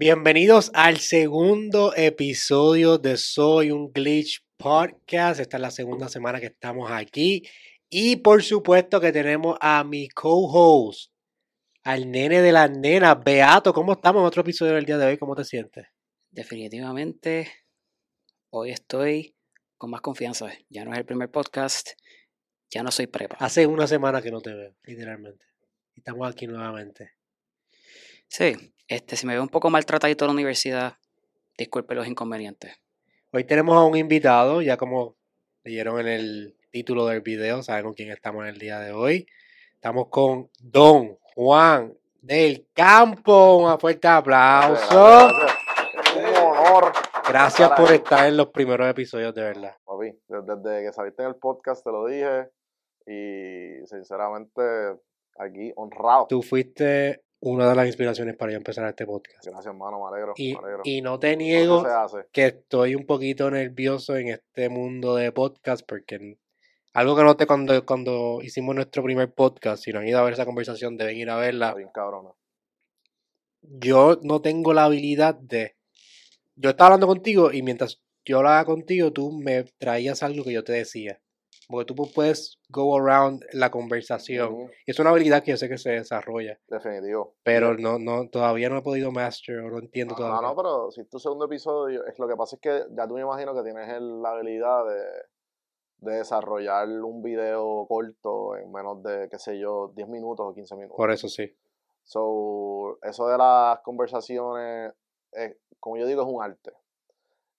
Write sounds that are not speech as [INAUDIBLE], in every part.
Bienvenidos al segundo episodio de Soy un Glitch Podcast. Esta es la segunda semana que estamos aquí. Y por supuesto que tenemos a mi co-host, al nene de las nenas, Beato. ¿Cómo estamos en otro episodio del día de hoy? ¿Cómo te sientes? Definitivamente, hoy estoy con más confianza. Ya no es el primer podcast, ya no soy prepa. Hace una semana que no te veo, literalmente. Y estamos aquí nuevamente. Sí, este, si me veo un poco maltratadito en la universidad, disculpe los inconvenientes. Hoy tenemos a un invitado, ya como leyeron en el título del video, saben con quién estamos en el día de hoy. Estamos con Don Juan del Campo. Un fuerte aplauso. Un honor. Gracias por estar en los primeros episodios, de verdad. Papi, desde que saliste en el podcast te lo dije y sinceramente aquí honrado. Tú fuiste una de las inspiraciones para yo empezar este podcast. Gracias, hermano, me alegro. Y, me alegro. y no te niego que estoy un poquito nervioso en este mundo de podcast porque algo que noté cuando, cuando hicimos nuestro primer podcast, si no han ido a ver esa conversación, deben ir a verla. Bien cabrona. Yo no tengo la habilidad de... Yo estaba hablando contigo y mientras yo hablaba contigo, tú me traías algo que yo te decía. Porque tú pu- puedes go around la conversación. Y es una habilidad que yo sé que se desarrolla. Definitivo. Pero no, no, todavía no he podido master o no entiendo No, no, todavía. no, pero si es tu segundo episodio, es lo que pasa es que ya tú me imagino que tienes el- la habilidad de, de desarrollar un video corto en menos de, qué sé yo, 10 minutos o 15 minutos. Por eso sí. So, eso de las conversaciones, es, como yo digo, es un arte.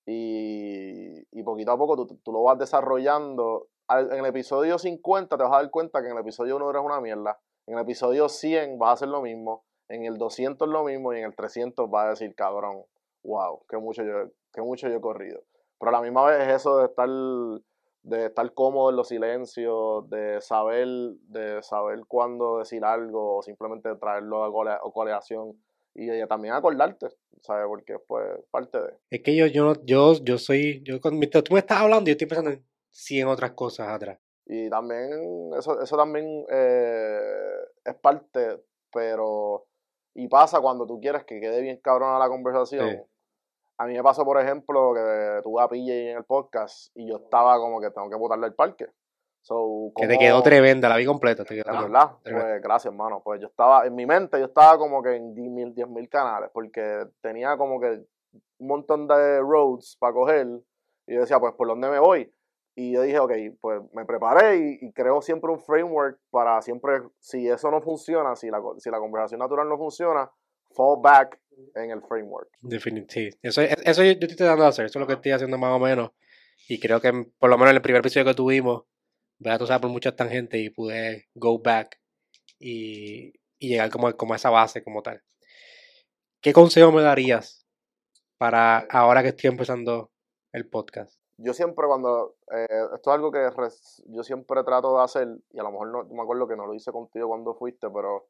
Y, y poquito a poco tú, tú lo vas desarrollando. En el episodio 50 te vas a dar cuenta que en el episodio 1 eres una mierda. En el episodio 100 vas a hacer lo mismo. En el 200 lo mismo. Y en el 300 vas a decir, cabrón, wow, qué mucho yo, qué mucho yo he corrido. Pero a la misma vez es eso de estar, de estar cómodo en los silencios, de saber, de saber cuándo decir algo o simplemente traerlo a coleación y, también acordarte, ¿sabes? Porque pues parte de... Es que yo, yo, yo, yo soy, yo cuando tú me estás hablando, yo estoy pensando en 100 otras cosas atrás. Y también, eso, eso también eh, es parte, pero... Y pasa cuando tú quieres que quede bien cabrona la conversación. Sí. A mí me pasó, por ejemplo, que tuve a PJ en el podcast y yo estaba como que tengo que botarle el parque. So, Que te quedó tremenda, la vi completa. Te quedó tremenda. verdad, pues gracias, hermano. Pues yo estaba, en mi mente, yo estaba como que en 10.000 10.000 canales, porque tenía como que un montón de roads para coger. Y yo decía, pues, ¿por dónde me voy? Y yo dije, ok, pues me preparé y, y creo siempre un framework para siempre, si eso no funciona, si la, si la conversación natural no funciona, fall back en el framework. Definitivamente. Eso, eso yo, yo estoy tratando de hacer, eso es lo que estoy haciendo más o menos. Y creo que por lo menos en el primer episodio que tuvimos, Beato se va por muchas tangentes y pude go back y, y llegar como, como a esa base como tal. ¿Qué consejo me darías para ahora que estoy empezando el podcast? Yo siempre cuando, eh, esto es algo que res- yo siempre trato de hacer, y a lo mejor no, me acuerdo que no lo hice contigo cuando fuiste, pero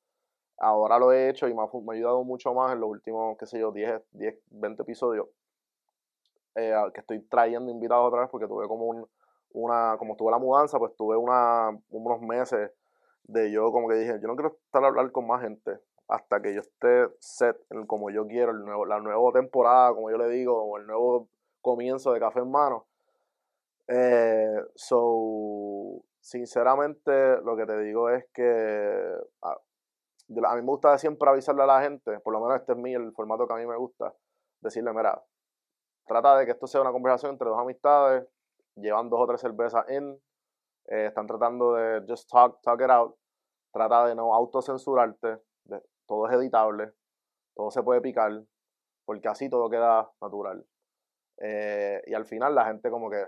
ahora lo he hecho y me ha, me ha ayudado mucho más en los últimos, qué sé yo, 10, 10 20 episodios, eh, que estoy trayendo invitados otra vez porque tuve como un, una, como tuve la mudanza, pues tuve una, unos meses de yo como que dije, yo no quiero estar a hablar con más gente hasta que yo esté set en como yo quiero, el nuevo, la nueva temporada, como yo le digo, o el nuevo comienzo de Café en Mano. Eh, so, sinceramente, lo que te digo es que a, yo- a mí me gusta siempre avisarle a la gente, por lo menos este es mi, el formato que a mí me gusta, decirle, mira, trata de que esto sea una conversación entre dos amistades, llevan dos o tres cervezas en, eh, están tratando de just talk, talk it out, trata de no autocensurarte, todo es editable, todo se puede picar, porque así todo queda natural. Eh, y al final la gente como que,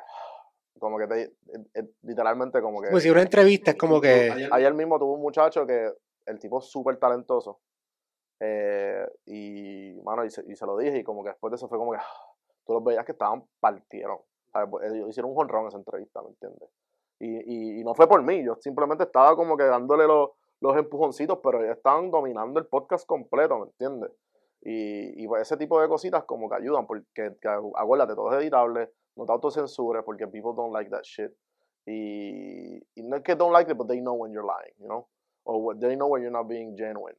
como que te, eh, eh, literalmente como que... Pues si una entrevista es como que... Ayer mismo tuve un muchacho que el tipo es súper talentoso. eh, y, mano, y se, y se lo dije, y como que después de eso fue como que ah, tú los veías que estaban partieron. Pues, Ellos hicieron un jonrón esa entrevista, ¿me entiendes? Y, y, y no fue por mí, yo simplemente estaba como que dándole los, los empujoncitos, pero ellos estaban dominando el podcast completo, ¿me entiendes? Y, y pues ese tipo de cositas como que ayudan, porque que, acuérdate, todo es editable, no te autocensures, porque people don't like that shit. Y, y no es que don't like it, but they know when you're lying, you know? Or what- they know when you're not being genuine.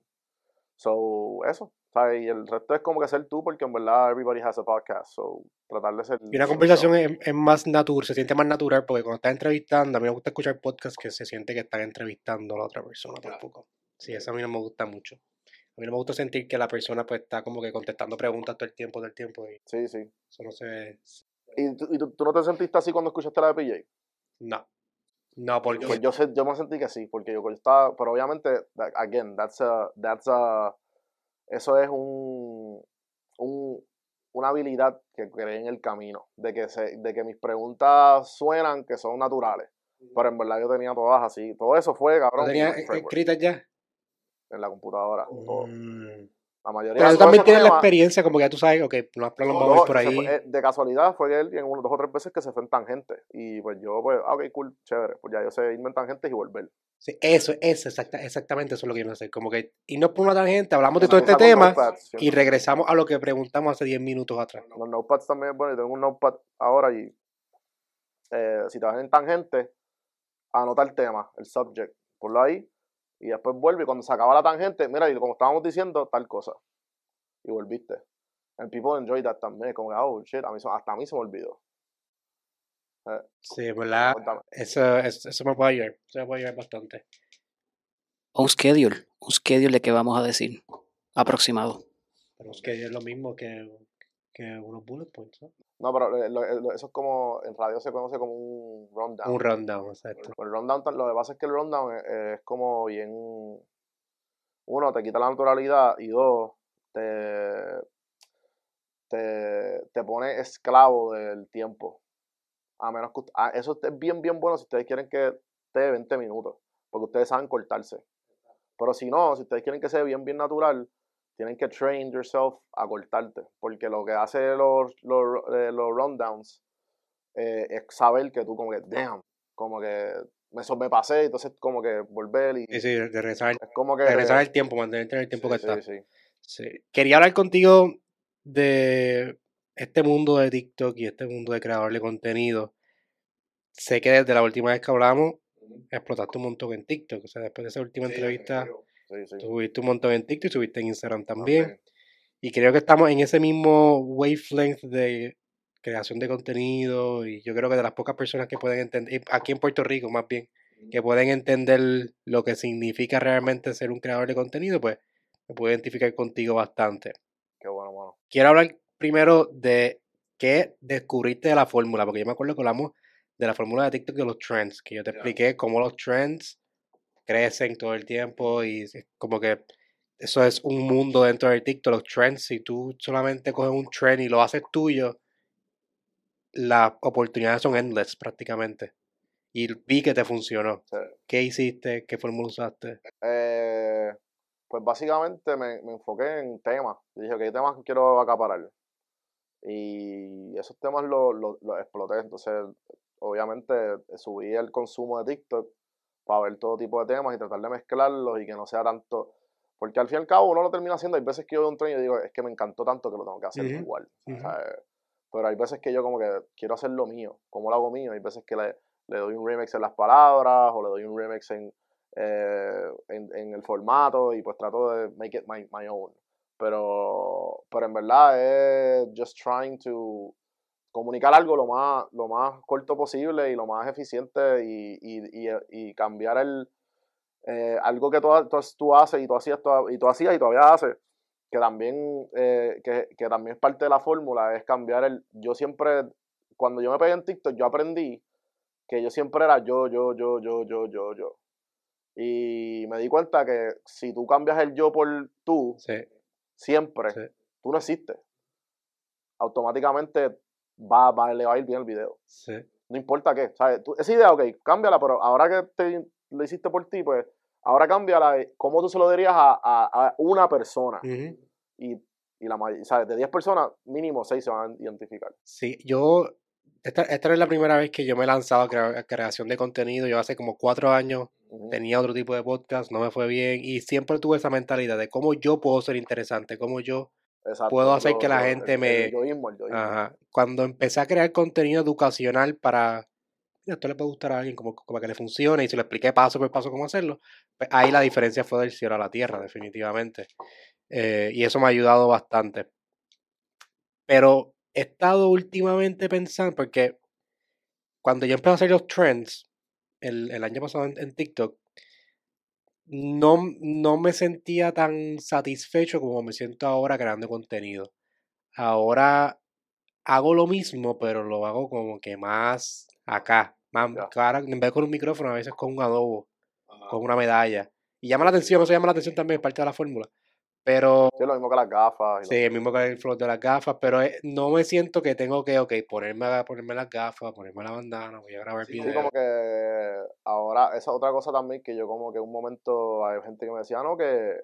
So, eso. ¿sabes? Y el resto es como que ser tú, porque en verdad everybody has a podcast, so tratar de ser... Y una conversación es, es más natural, se siente más natural, porque cuando estás entrevistando, a mí me gusta escuchar podcasts que se siente que están entrevistando a la otra persona tampoco. Sí, eso a mí no me gusta mucho. A mí no me gusta sentir que la persona pues está como que contestando preguntas todo el tiempo, todo el tiempo. Y Sí, sí. eso no se ve. ¿Y, tú, y tú, tú no te sentiste así cuando escuchaste la de PJ? No. No, porque. Pues yo, sé, yo me sentí que sí, porque yo estaba, pero obviamente, again, that's a, that's a, eso es un, un, una habilidad que creé en el camino, de que, se, de que mis preguntas suenan que son naturales, pero en verdad yo tenía todas así, todo eso fue, ¿No cabrón, tenía en el framework, escritas ya? En la computadora. Mm. la mayoría Pero tú también tienes la experiencia, como que ya tú sabes, ok, no plan los No, por ahí. fue- eh, de casualidad fue él en uno, dos o tres veces que se fue en tangente. Y pues yo, pues, ah, ok, cool, chévere. Pues ya yo sé irme en tangentes y volver. Sí, eso, eso, exacta, exactamente eso es lo que quiero hacer. Como que irnos por una tangente, hablamos de todo este tema y regresamos a lo que preguntamos hace 10 minutos atrás. Los notepads también bueno. Yo tengo un notepad ahora y eh, si te vas en tangente, anota el tema, el subject, ponlo ahí y después vuelve. Y cuando se acaba la tangente, mira, y como estábamos diciendo, tal cosa. Y volviste. And people enjoy that también. Como que, oh shit, a mí, se- hasta a mí se me olvidó. Sí, ¿verdad? Cuéntame. Eso, eso, eso me puede ayudar. Eso me puede ayudar bastante. Un schedule, un schedule de qué vamos a decir, aproximado. Pero es que es lo mismo que, que unos bullet points, ¿no? No, pero eh, lo- lo- eso es como, en radio se conoce como un rundown. Un rundown, exacto. El rundown, lo que pasa es que el rundown es, es como bien. Uno, te quita la naturalidad y dos, te, te, te pone esclavo del tiempo. A menos que. ust- ah, eso es bien, bien bueno si ustedes quieren que esté 20 minutos, porque ustedes saben cortarse. Pero si no, si ustedes quieren que sea bien, bien natural, tienen que train yourself a cortarte, porque lo que hace los, los, eh, los rundowns eh, es saber que tú como que, damn, como que me sobrepasé, entonces como que volver y Sí, sí, de regresar, es como que... regresar el tiempo, mantenerte en el tiempo sí, que sí, está. sí. Sí. Quería hablar contigo de este mundo de TikTok y este mundo de creador de contenido. Sé que desde la última vez que hablamos, explotaste un montón en TikTok. O sea, después de esa última entrevista, Sí, un montón en TikTok y subiste en Instagram también. Y creo que estamos en ese mismo wavelength de creación de contenido. Y yo creo que de las pocas personas que pueden entender, aquí en Puerto Rico más bien, que pueden entender lo que significa realmente ser un creador de contenido, pues me puedo identificar contigo bastante. Qué bueno, mano. Quiero hablar primero de qué descubriste de la fórmula, porque yo me acuerdo que hablamos de la fórmula de TikTok de los trends, que yo te expliqué cómo los trends crecen todo el tiempo y es como que eso es un mundo dentro del TikTok, los trends, si tú solamente coges un trend y lo haces tuyo, las oportunidades son endless prácticamente. Y vi que te funcionó. Sí. ¿Qué hiciste? ¿Qué fórmula usaste? Eh, pues básicamente me, me enfoqué en temas. Dije, ¿qué temas quiero acaparar? Y esos temas los los- los exploté. Entonces, obviamente, subí el consumo de TikTok para ver todo tipo de temas y tratar de mezclarlos y que no sea tanto. Porque al fin y al cabo uno lo termina haciendo. Hay veces que yo veo un tren y digo, es que me encantó tanto que lo tengo que hacer igual. ujú. ¿sabes? Pero hay veces que yo como que quiero hacer lo mío. ¿Cómo lo hago mío? Hay veces que le, le doy un remix en las palabras o le doy un remix en, eh, en, en el formato y pues trato de make it my, my own. Pero, pero en verdad es just trying to comunicar algo lo más, lo más corto posible y lo más eficiente y, y, y, y cambiar el eh, algo que tú, tú, tú haces y tú hacías y tú hacías y todavía haces que también eh, que, que también es parte de la fórmula es cambiar el yo siempre cuando yo me pegué en TikTok yo aprendí que yo siempre era yo yo yo yo yo yo yo. Y me di cuenta que si tú cambias el yo por tú Sí, siempre Sí. tú no existes. Automáticamente va, va, le va a ir bien el video sí. no importa qué, ¿sabes? Tú- esa idea, ok, cámbiala, pero ahora que te, lo hiciste por ti, pues ahora cámbiala, eh, ¿cómo tú se lo dirías a, a- a una persona? Y, y la ¿sabes? De 10 personas, mínimo 6 se van a identificar. Sí, yo, esta, esta es la primera vez que yo me he lanzado a, crea- a creación de contenido. Yo hace como cuatro años Ujú. tenía otro tipo de podcast, no me fue bien y siempre tuve esa mentalidad de cómo yo puedo ser interesante, cómo yo, Exacto, puedo hacer lo- que la lo- gente el- me- El yoísmo, el yoísmo. ajá. Cuando empecé a crear contenido educacional para mira, esto le puede gustar a alguien como, como que le funcione y si le expliqué paso por paso cómo hacerlo, pues ahí la diferencia fue del cielo a la tierra, definitivamente. Eh, y eso me ha ayudado bastante. Pero he estado últimamente pensando, porque cuando yo empecé a hacer los trends el, el año pasado en, en TikTok, no, no me sentía tan satisfecho como me siento ahora creando contenido. Ahora hago lo mismo, pero lo hago como que más acá. Más, ahora, en vez de con un micrófono, a veces con un adobo, con una medalla. Y llama la atención, eso llama la atención también, es parte de la fórmula. Pero, Sí, lo mismo que las gafas. sí, el mismo que el flow de las gafas, pero eh, no me siento que tengo que, ok, ponerme, ponerme las gafas, ponerme la bandana, voy a grabar Sí, videos. como que ahora, esa es otra cosa también que yo como que un momento hay gente que me decía, "Ah, no, que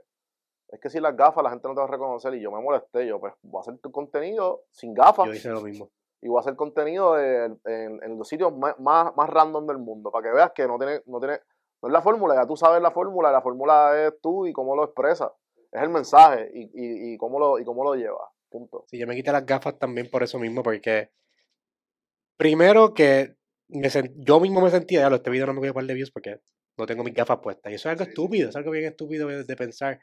es que si las gafas la gente no te va a reconocer y yo me molesté, yo pues voy a hacer tu contenido sin gafas Yo hice lo mismo. y voy a hacer contenido de- en, en los sitios más, más, más random del mundo para que veas que no tiene, no tiene, no es la fórmula, ya tú sabes la fórmula, la fórmula es tú y cómo lo expresas, es el mensaje y, y, y cómo lo, y cómo lo llevas, punto. Sí, yo me quité las gafas también por eso mismo, porque primero que me yo mismo me sentía, ya lo este video no me voy a par de views porque no tengo mis gafas puestas. Y eso es algo Sí, estúpido, es algo bien estúpido de, de pensar.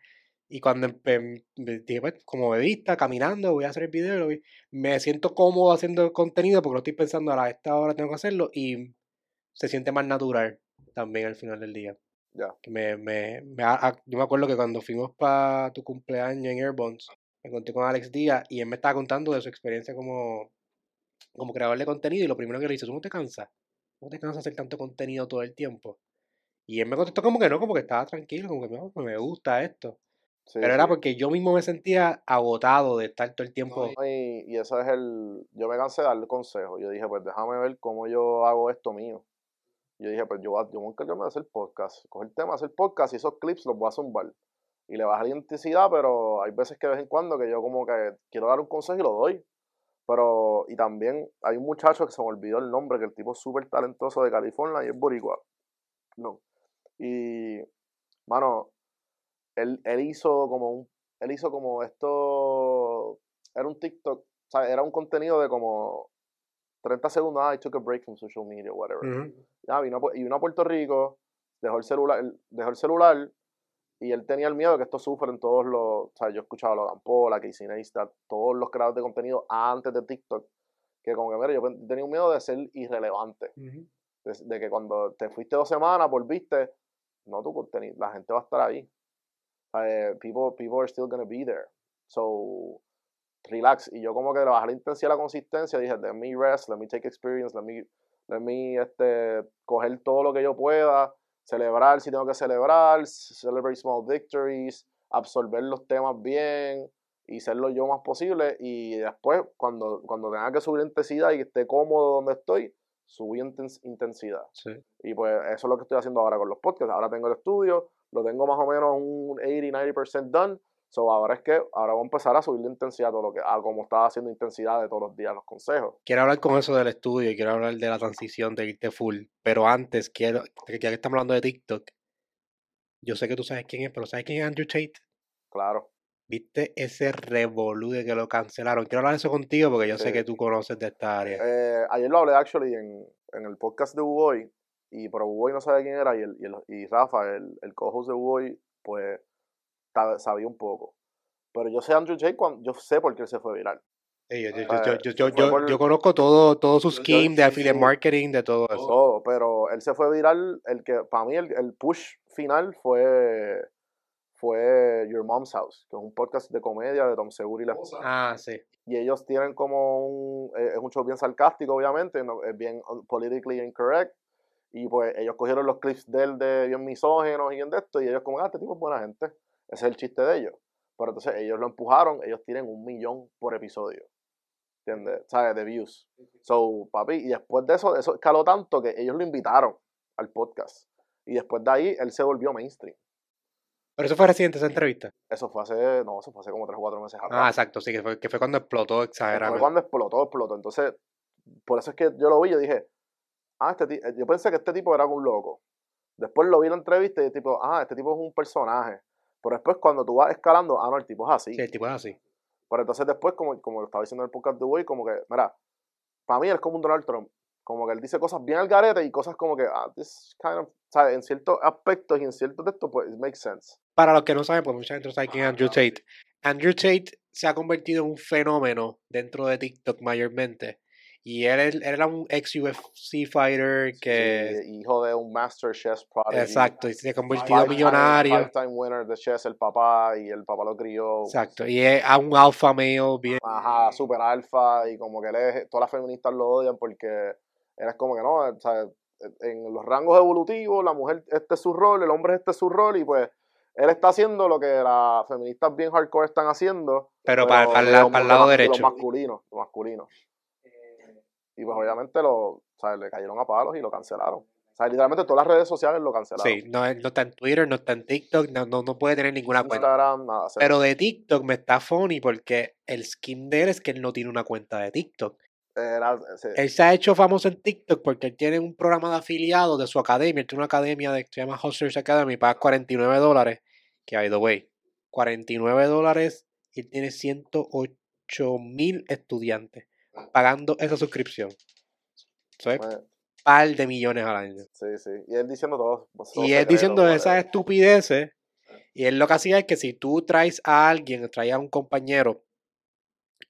Y cuando empe- me dije, pues, como bebista, caminando, voy a hacer el video, y lo vi, me siento cómodo haciendo el contenido porque lo estoy pensando a esta hora tengo que hacerlo y se siente más natural también al final del día. Ya. Me, me, me yo me acuerdo que cuando fuimos para tu cumpleaños en Airbones, me encontré con Alex Díaz y él me estaba contando de su experiencia como, como creador de contenido y lo primero que le dice, ¿tú no te cansas? ¿No te cansas hacer tanto contenido todo el tiempo? Y él me contestó como que no, como que estaba tranquilo, como que "No, me gusta esto. Sí, Pero era porque yo mismo me sentía agotado de estar todo el tiempo. Y, y eso es el. Yo me cansé de darle consejos. Yo dije, pues déjame ver cómo yo hago esto mío. Yo dije, pues yo, voy a- yo me voy a hacer podcast. Coger el tema, hacer podcast y esos clips los voy a zumbar. Y le bajar la intensidad, pero hay veces que de vez en cuando que yo como que quiero dar un consejo y lo doy. Pero, y también hay un muchacho que se me olvidó el nombre, que el tipo es súper talentoso de California y es boricua. No. Y, mano, él, él hizo como un, él hizo como esto, era un TikTok, o sea, era un contenido de como 30 segundos, ah, I took a break from social media, whatever. Ya, vino, a y vino a Puerto Rico, dejó el celular, dejó el celular y él tenía el miedo de que esto sufren todos los, o sea, yo escuchaba a Logan Paul, a Casey Neistat, todos los creadores de contenido antes de TikTok, que como que, mira, yo tenía un miedo de ser irrelevante, de, de que cuando te fuiste dos semanas, volviste, no tu contenido, la gente va a estar ahí. Eh, people, people are still gonna be there. So, relax. Y yo como que le bajé la intensidad, la consistencia, dije, let me rest, let me take experience, let me, let me este, coger todo lo que yo pueda, celebrar si tengo que celebrar, celebrate small victories, absorber los temas bien y ser lo yo más posible. Y después, cuando, cuando tenga que subir intensidad y esté cómodo donde estoy, intens- intensidad. Sí. Y pues eso es lo que estoy haciendo ahora con los podcasts. Ahora tengo el estudio, lo tengo más o menos un 80-90% done. So ahora es que ahora voy a empezar a subir la intensidad, todo lo que, a como estaba haciendo intensidad de todos los días los consejos. Quiero hablar con eso del estudio y quiero hablar de la transición de irte full. Pero antes, quiero, ya que estamos hablando de TikTok, yo sé que tú sabes quién es, pero ¿sabes quién es Andrew Tate? Claro. ¿Viste ese revolú de que lo cancelaron? Quiero hablar de eso contigo porque yo sé que tú conoces de esta área. Eh, ayer lo hablé actually en, en el podcast de Uboy, y pero Uboy no sabía quién era, y, el, y, el- y Rafa, el, el co-host de Uboy, pues sabía un poco. Pero yo sé Andrew Tate, cuando, yo sé por qué él se fue viral. Sí, yo, yo, eh, yo, por- yo conozco todo, todo su scheme de affiliate marketing, de todo eso. todo, pero él se fue viral, el que para mí el, el push final fue fue Your Mom's House, que es un podcast de comedia de Tom Segura y, la- Ah, sí. y ellos tienen como un eh, es un show bien sarcástico obviamente, es bien uh, politically incorrect y pues ellos cogieron los clips de él de bien misógenos y bien de esto y ellos como, ah, este tipo es buena gente, ese es el chiste de ellos, pero entonces ellos lo empujaron, ellos tienen un millón por episodio, ¿entiendes? ¿Sabes? De views. So, papi, y después de eso, eso escaló tanto que ellos lo invitaron al podcast. Y después de ahí, él se volvió mainstream. Pero eso fue reciente, esa entrevista. Eso fue hace, no, eso fue hace como 3 o 4 meses Ah, atrás. exacto, sí, que fue, que fue cuando explotó fue exageradamente. cuando explotó, explotó. Entonces, por eso es que yo lo vi, yo dije, ah, este ti- yo pensé que este tipo era un loco. Después lo vi en la entrevista y tipo, ah, este tipo es un personaje. Pero después cuando tú vas escalando, ah, no, el tipo es así. Sí, el tipo es así. Pero entonces después, como, como lo estaba diciendo en el podcast de hoy, como que, mira, para mí él es como un Donald Trump. como que él dice cosas bien al garete y cosas como que, ah, this kind of, ¿sabes? En ciertos aspectos y en ciertos de estos, pues, it makes sense. Para los que no saben, pues mucha gente no sabe quién es Andrew Tate. Andrew Tate se ha convertido en un fenómeno dentro de TikTok mayormente. Y él, era un ex UFC fighter que... Sí, hijo de un Master Chess Prodigy. Exacto, y se convertido Five-time- millonario. Five-time winner de chess, el papá, y el papá lo crió. Exacto, y es a un alfa male bien... Ajá, super alfa, y como que él es, todas las feministas lo odian porque él es como que no, o sea, en los rangos evolutivos, la mujer, este es su rol, el hombre este es su rol, y pues él está haciendo lo que las feministas bien hardcore están haciendo. Pero, para, para la- lo- para el lado derecho. Lo masculino, lo masculino. Y pues obviamente lo, sea, le cayeron a palos y lo cancelaron. O sea, literalmente todas las redes sociales lo cancelaron. Sí, no, no está en Twitter, no está en TikTok, no, no, no puede tener ninguna cuenta. Instagram, nada. cero. Pero de TikTok me está funny porque el skin de él es que él no tiene una cuenta de TikTok. Era- sí. Él se ha hecho famoso en TikTok porque él tiene un programa de afiliados de su academia. Él tiene una academia de, que se llama Hustlers Academy, paga 49 dólares. Que, by the way, 49 dólares y él tiene 108 mil estudiantes pagando esa suscripción. Eso es Eh, un par de millones al año. Sí, sí. Y él diciendo todo. Y él diciendo esas estupideces. Y él lo que hacía es que si tú traes a alguien, traes a un compañero,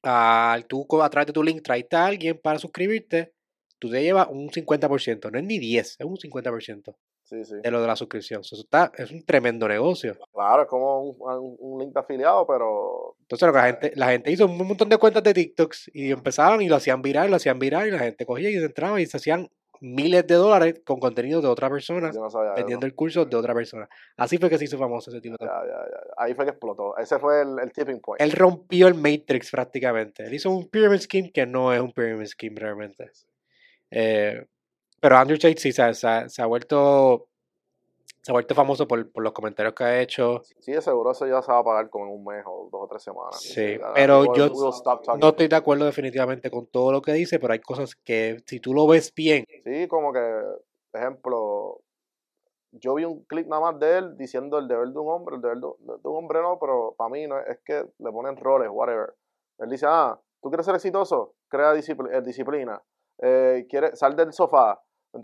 a, tú a través de tu link traes a alguien para suscribirte, tú te llevas un 50%, no es ni 10, es un 50% Sí, sí. de lo de la suscripción. Eso está, es un tremendo negocio. Claro, es como un, un- un link de afiliado, pero Entonces lo que la gente, la gente hizo un montón de cuentas de TikToks y empezaban y lo hacían viral, lo hacían viral y la gente cogía y se entraba y se hacían miles de dólares con contenido de otra persona no sabía. vendiendo el curso de otra persona. Así fue que se hizo famoso ese tipo ya, ya. Ahí fue que explotó. Ese fue el, el tipping point. él rompió el Matrix prácticamente. Él hizo un pyramid scheme que no es un pyramid scheme realmente. Eh, pero Andrew Tate sí se, ha- se ha- se ha vuelto se ha vuelto famoso por, por los comentarios que ha hecho. Sí, seguro eso ya se va a pagar como en un mes o dos o tres semanas. Sí, pero we'll- yo we'll. No estoy de acuerdo definitivamente con todo lo que dice, pero hay cosas que si tú lo ves bien, Sí, como que, ejemplo, yo vi un clip nada más de él diciendo el deber de un hombre, el deber de, de un hombre no, pero para mí no, es que le ponen roles, whatever. Él dice, ah, ¿tú quieres ser exitoso? Crea discipl- eh, disciplina. Eh, ¿quieres, sal del sofá.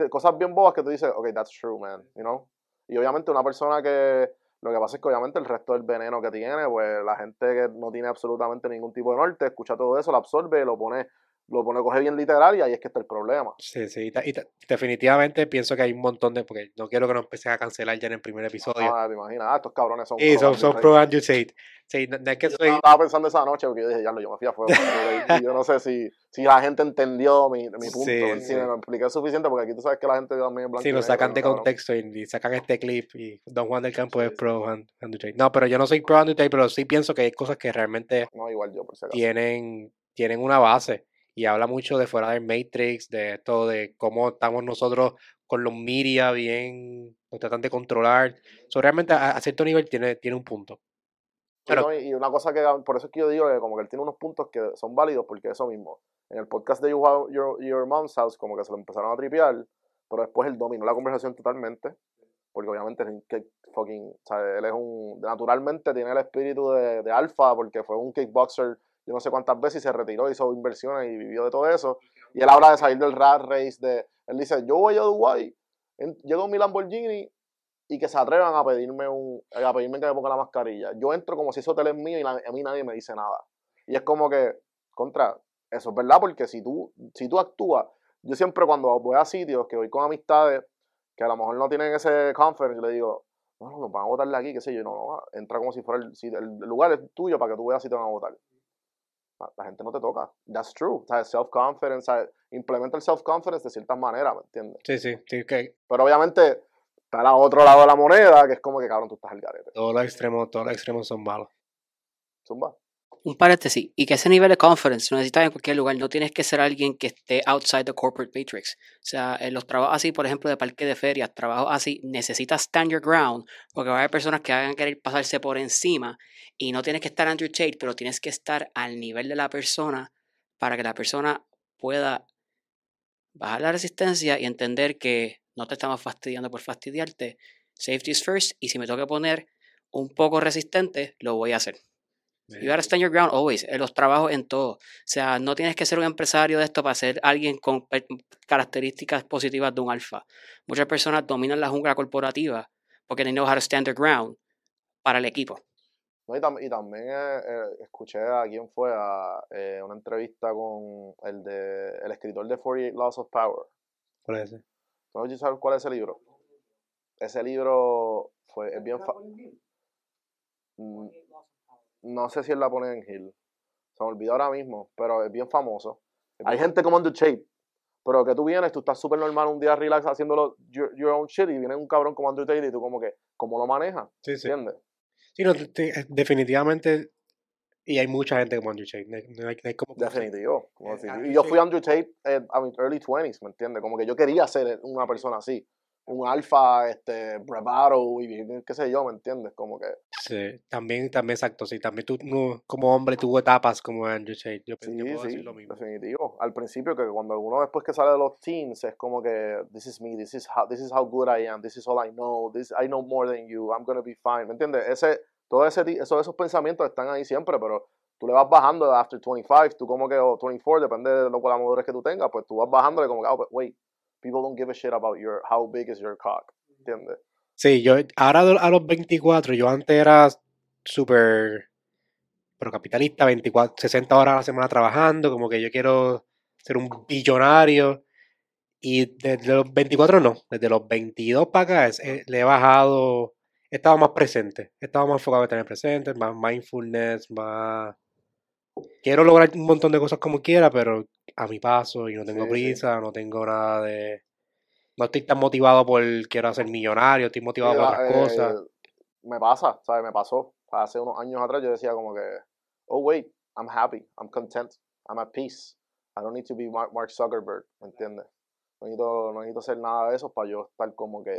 Cosas bien bobas que tú dices, ok, that's true, man, you know? Y obviamente una persona que, lo que pasa es que obviamente el resto del veneno que tiene, pues la gente que no tiene absolutamente ningún tipo de norte, escucha todo eso, lo absorbe, lo pone, lo pone, coge bien literal y ahí es que está el problema. sí, sí, y y definitivamente pienso que hay un montón de, porque no quiero que nos empiecen a cancelar ya en el primer episodio. Ah, te imaginas, ah, estos cabrones son y pro son, son pro Andrew Tate. Sí, no, no es que soy, Estaba pensando esa noche porque yo dije, ya lo, yo me fui a fuego. con Andrew Tate", y yo no sé si, si la gente entendió mi, mi punto. Sí, ¿me entiendes? sí. lo expliqué suficiente porque aquí tú sabes que la gente también es blanco Sí, lo sacan de contexto y, y sacan este clip y Don Juan del Campo Sí, es pro An- Andrew Tate. No, pero yo no soy pro Andrew Tate, pero sí pienso que hay cosas que realmente No, igual yo, por si tienen, tienen una base y habla mucho de fuera del Matrix, de esto, de cómo estamos nosotros con los media bien, nos tratan de controlar. So, realmente a, a cierto nivel tiene, tiene un punto. Sí, Pero- ¿no? y, una cosa que, por eso es que yo digo que como que él tiene unos puntos que son válidos porque eso mismo. En el podcast de You Your, Your Mom's House como que se lo empezaron a tripear, pero después él dominó la conversación totalmente. Porque obviamente es un kick- fucking, o sea, él es un, naturalmente tiene el espíritu de, de alfa porque fue un kickboxer yo no sé cuántas veces y se retiró, hizo inversiones y vivió de todo eso. Y él habla de salir del rat race, de, él dice, yo voy a Dubái, llego en mi Lamborghini y que se atrevan a pedirme un a pedirme que me ponga la mascarilla. Yo entro como si ese hotel es mío y a mí nadie me dice nada. Y es como que, contra, eso es verdad porque si tú, si tú actúas, yo siempre cuando voy a sitios que voy con amistades que a lo mejor no tienen ese conference, yo le digo, no, no, nos van a votar de aquí, qué sé yo, no, no, entra como si fuera el, el lugar es tuyo para que tú veas si te van a votar. La- gente no te toca. That's true. Self-confidence, implementa el self-confidence de ciertas maneras, ¿me entiendes? Sí, sí, sí, que Pero obviamente está al otro lado de la moneda, que es como que, cabrón, tú estás al garete. todos los extremos, todos los extremos son malos. Zumba. Un paréntesis, y que ese nivel de conference lo necesitas en cualquier lugar, no tienes que ser alguien que esté outside the corporate matrix. O sea, en los trabajos así, por ejemplo, de parque de ferias, trabajos así, necesitas stand your ground, porque va a haber personas que van a querer pasarse por encima, y no tienes que estar Andrew Tate, pero tienes que estar al nivel de la persona para que la persona pueda bajar la resistencia y entender que no te estamos fastidiando por fastidiarte. Safety is first, y si me que poner un poco resistente, lo voy a hacer. You gotta stand your ground always, en los trabajos, en todo. O sea, no tienes que ser un empresario de esto para ser alguien con características positivas de un alfa. Muchas personas dominan la jungla corporativa porque they know how to stand their ground para el equipo. No, y, tam- y también eh, eh, escuché a quién fue a eh, una entrevista con el de el escritor de 48 Laws of Power. Por eso. ¿Tú no sabes cuál es ese libro? Ese libro fue, es bien Mm, No sé si él la pone en Hill. Se me olvidó ahora mismo, pero es bien famoso. Hay gente como Andrew Tate, pero que tú vienes, tú estás súper normal un día relax haciéndolo your, your own shit y viene un cabrón como Andrew Tate y tú como que, ¿cómo lo manejas? Sí, sí. ¿Entiendes? Sí, no, te- te- definitivamente. Y hay mucha gente como Andrew Tate. No hay, no hay- no hay como. Definitivo. como Eh, Andrew yo fui Andrew Tate eh, a mis early 20s, ¿me entiendes? Como que yo quería ser una persona así. Un alfa, este, bravado y qué sé yo, ¿me entiendes? Como que, Sí, también, también, exacto. Sí, también tú, como hombre, tuvo etapas como Andrew Tate. Yo, sí, yo puedo sí, decir lo mismo. definitivo. Al principio, que cuando uno después que sale de los teens, es como que, this is me, this is how, this is how good I am, this is all I know, this, I know more than you, I'm gonna be fine, ¿me entiendes? Ese, todo ese, esos, esos pensamientos están ahí siempre, pero tú le vas bajando after 25, tú como que, o 24, depende de lo la madurez que tú tengas, pues tú vas bajándole como que, oh, but wait, people don't give a shit about your, how big is your cock, ¿entiendes? Sí, yo ahora a los 24, yo antes era súper pero capitalista, 24, 60 horas a la semana trabajando, como que yo quiero ser un billonario. Y desde los 24 no, desde los 22 para acá es- eh, le he bajado, he estado más presente, he estado más enfocado en tener presente, más mindfulness, más... Quiero lograr un montón de cosas como quiera, pero a mi paso y no tengo Sí, sí. prisa, no tengo nada de... No estoy tan motivado por quiero ser millonario, estoy motivado Sí, por otras eh, cosas. Me pasa, ¿sabes? Me pasó. Hace unos años atrás yo decía como que, oh wait, I'm happy, I'm content, I'm at peace. I don't need to be Mark, Mark Zuckerberg, ¿me entiendes? No necesito, no necesito hacer nada de eso para yo estar como que,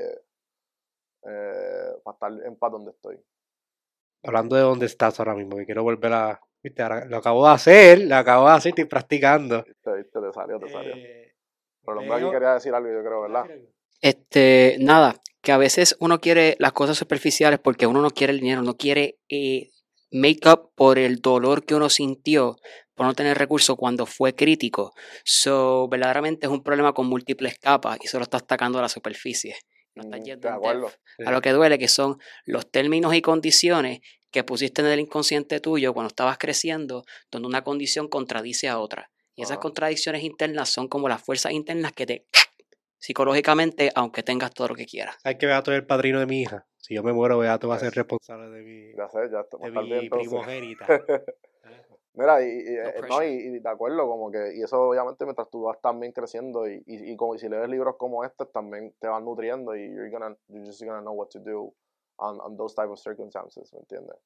eh, para estar en paz donde estoy. Hablando de dónde estás ahora mismo, que quiero volver a... Viste, ahora lo acabo de hacer, lo acabo de hacer, estoy practicando. ¿Viste? ¿Viste? Te salió, te salió. Eh, Pero aquí veo- quería decir algo, yo creo, ¿verdad? Este, nada, que a veces uno quiere las cosas superficiales porque uno no quiere el dinero, no quiere eh, make up por el dolor que uno sintió por no tener recursos cuando fue crítico. So, verdaderamente es un problema con múltiples capas y solo está atacando a la superficie. No está Mm, yendo a lo que duele, que son los términos y condiciones que pusiste en el inconsciente tuyo cuando estabas creciendo, donde una condición contradice a otra. Y esas contradicciones internas son como las fuerzas internas que te [SNIFFS] psicológicamente, aunque tengas todo lo que quieras. ¿Sabes que Beato es el padrino de mi hija? Si yo me muero, Beato va a ser responsable de mi, Ya sé, ya de mi primogénita. [LAUGHS] Mira, y, y, No eh, no, y, y de acuerdo, como que, y eso obviamente mientras tú vas también creciendo y, y, y como y si lees libros como este, también te van nutriendo y you're, gonna, you're just gonna know what to do on, on those type of circumstances, ¿me entiendes?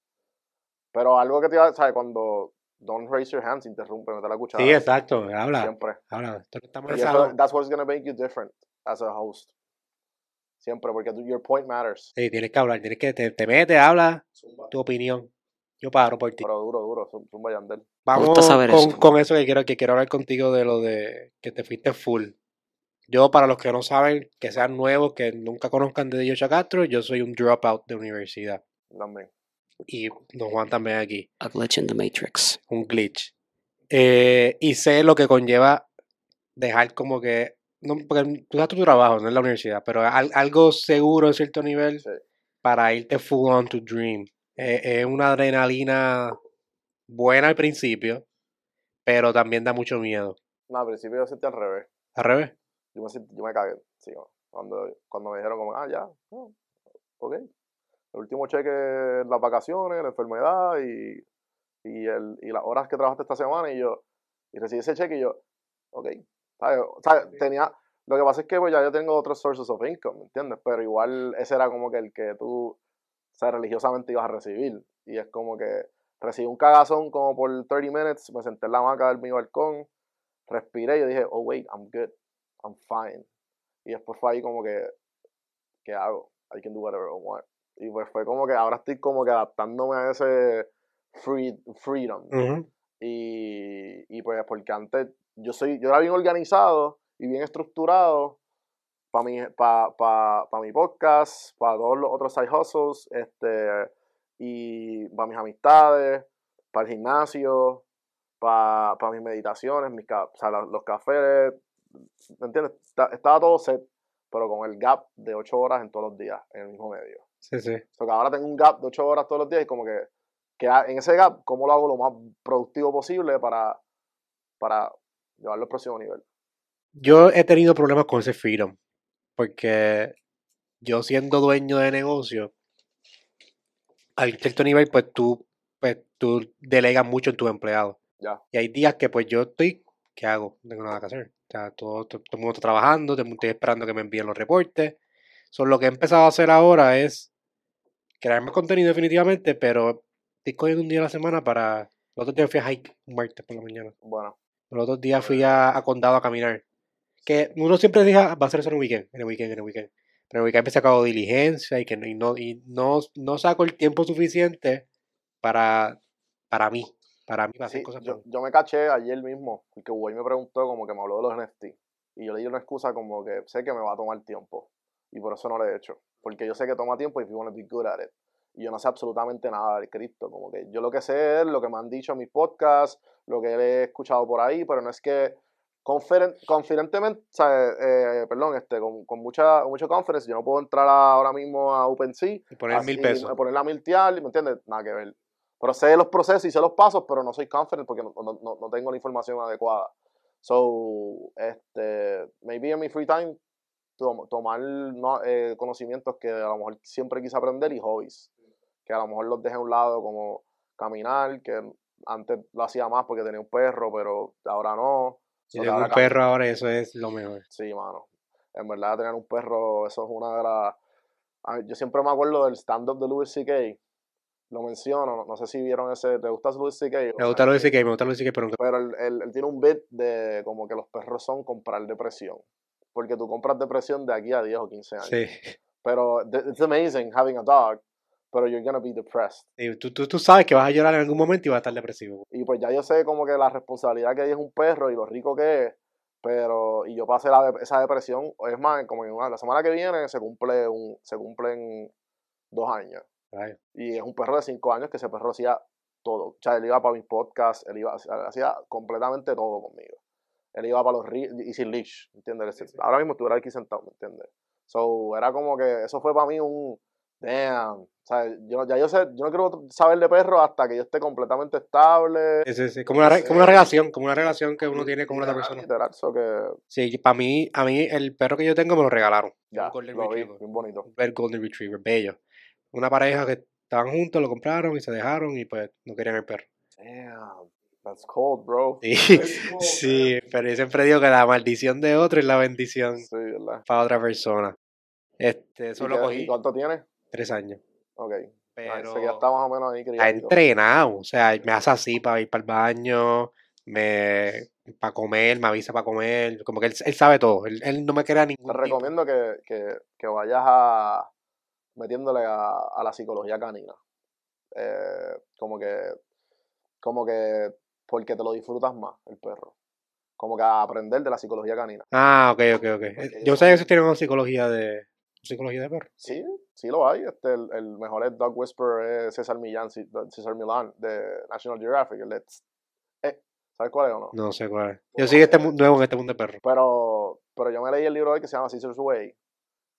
Pero algo que te iba, ¿sabes? Cuando don't raise your hands, interrumpe, mete la cuchara. Sí, exacto, habla, Siempre. habla. Esto no estamos eso, that's what's gonna make you different as a host. Siempre, porque tu- your point matters. Sí, tienes que hablar, tienes que, te, te metes, habla tu opinión. Yo paro por ti. Pero duro, duro, zum- zumba Yandel. Vamos con, eso. con eso que quiero, que quiero hablar contigo de lo de que te fuiste full. Yo, para los que no saben, que sean nuevos, que nunca conozcan de Yocha Castro, yo soy un dropout de universidad. También. Y Don Juan también aquí. A glitch in the matrix. un glitch. Eh, y sé lo que conlleva dejar como que, no, porque tú haces tu trabajo, no es la universidad, pero al- algo seguro en cierto nivel Sí. para irte full on to dream. Eh, es una adrenalina buena al principio, pero también da mucho miedo. No, al principio yo sentí al revés. Al revés. Yo me, yo me cagué, sí, cuando, cuando me dijeron como, ah, ya, ah, ok. El último cheque, las vacaciones, la enfermedad y, y, el, y las horas que trabajaste esta semana y yo, y recibí ese cheque y yo, ok. ¿Sabes? ¿Sabes? Tenía, lo que pasa es que pues, ya yo tengo otros sources of income, ¿me entiendes? Pero igual ese era como que el que tú, o sea, religiosamente ibas a recibir. Y es como que recibí un cagazón como por 30 minutes, me senté en la hamaca de mi balcón, respiré y yo dije, oh wait, I'm good. I'm fine. Y después fue ahí como que, ¿qué hago? I can do whatever I want. Y pues fue como que ahora estoy como que adaptándome a ese free, freedom. Ujú. Y, y pues porque antes yo soy, yo era bien organizado y bien estructurado para mi, pa, pa, pa mi podcast, para todos los otros side hustles, este, y para mis amistades, para el gimnasio, para, mis meditaciones, mis, o sea, la- los cafés, ¿me entiendes? Está- estaba todo set, pero con el gap de 8 horas en todos los días, en el mismo medio. Sí, sí. O sea, que ahora tengo un gap de 8 horas todos los días y como que, que en ese gap, ¿cómo lo hago lo más productivo posible para, para llevarlo al próximo nivel? Yo he tenido problemas con ese freedom. Porque yo siendo dueño de negocio, a cierto nivel, pues tú, pues tú delegas mucho en tus empleados. Ya. Y hay días que pues yo estoy, ¿qué hago? No tengo nada que hacer. Todo, todo, todo el mundo está trabajando, estoy esperando que me envíen los reportes. So, lo que he empezado a hacer ahora es crear más contenido definitivamente, pero estoy cogiendo un día a la semana para... El otro día fui a hike un martes por la mañana. Bueno, Los otros días fui a, a Condado a caminar. Que uno siempre diga, va a hacer eso en el weekend, en el weekend, en el weekend. Pero en el weekend empecé a cabo diligencia y que no, y no, y no, no saco el tiempo suficiente para, para mí. Para mí, para hacer sí, cosas yo, me caché ayer mismo, porque Huey me preguntó como que me habló de los NFT. Y yo le di una excusa como que sé que me va a tomar tiempo. Y por eso no lo he hecho. Porque yo sé que toma tiempo y if you wanna be good at it. Y yo no sé absolutamente nada de cripto. Como que yo lo que sé es lo que me han dicho en mis podcasts, lo que he escuchado por ahí, pero no es que confidentemente, eh, perdón, este, con, con mucha, mucha conference, yo no puedo entrar ahora mismo a OpenSea Y poner así, mil pesos. ponerla a miltear, ¿me entiendes? Nada que ver. Pero sé los procesos y sé los pasos, pero no soy confident porque no, no, no- tengo la información adecuada. So, este, maybe en mi free time, tom- tomar no, eh, conocimientos que a lo mejor siempre quise aprender y hobbies. Que a lo mejor los dejé a un lado, como caminar, que antes lo hacía más porque tenía un perro, pero ahora no. Yo So, tengo un perro ahora y eso es lo mejor. Sí, mano. En verdad, tener un perro, eso es una de las. Yo siempre me acuerdo del stand-up de Louis C.K. Lo menciono, no, sé si vieron ese. ¿Te gusta Louis C.K.? Me gusta lo de que me gusta lo de que pero Pero él, él- él tiene un bit de como que los perros son comprar depresión. Porque tú compras depresión de aquí a 10 o 15 años. Sí. Pero it's amazing having a dog, pero you're gonna be depressed. Y tú, tú, tú sabes que vas a llorar en algún momento y vas a estar depresivo. Y pues ya yo sé como que la responsabilidad que hay es un perro y lo rico que es, pero y yo pasé la de- esa depresión, es más, como en una- la semana que viene se cumple un se cumplen dos años. Ay, Y es un perro de cinco años que ese perro hacía todo. O sea, él iba para mis podcasts, él iba, hacía completamente todo conmigo. Él iba para los ríos y sin leash, ¿entiendes? Ahora mismo estuviera aquí sentado, ¿me entiendes? So, era como que eso fue para mí un damn. O sea, yo, ya yo sé, yo no quiero saber de perro hasta que yo esté completamente estable. Sí, sí, sí. Como, una, como una relación, como una relación que uno tiene con una otra persona. Literal, so que Sí, para mí, a mí el perro que yo tengo me lo regalaron. ya, Un Golden lo vi, Retriever. bien bonito. Un Red Golden Retriever, bello. Una pareja que estaban juntos, lo compraron y se dejaron y pues no querían el perro. Damn, that's cold, bro. Sí, [LAUGHS] sí, pero yo siempre digo que la maldición de otro es la bendición para otra persona. Este, eso ¿Y cogí ¿Y cuánto tienes? tres años. Ok. Pero Pero ya está más o menos ahí está criadito. entrenado, o sea, me hace así para ir para el baño, me para comer, me avisa para comer, como que él, él sabe todo, él, él no me crea ningún Te recomiendo que, que, que vayas a metiéndole a, a la psicología canina. Eh, como que, como que, porque te lo disfrutas más, el perro. Como que a aprender de la psicología canina. Ah, ok, ok, ok. Eh, Porque Yo yo- sé que tiene una psicología de psicología de perro. Sí, sí lo hay. Este, el, el mejor es Dog Whisperer es César Millán, sí, César Milán de National Geographic. el de- eh, ¿Sabes cuál es o no? No sé cuál es. Yo soy este mu- nuevo en este mundo de perro. Pero, pero yo me leí el libro hoy que se llama Caesar's Way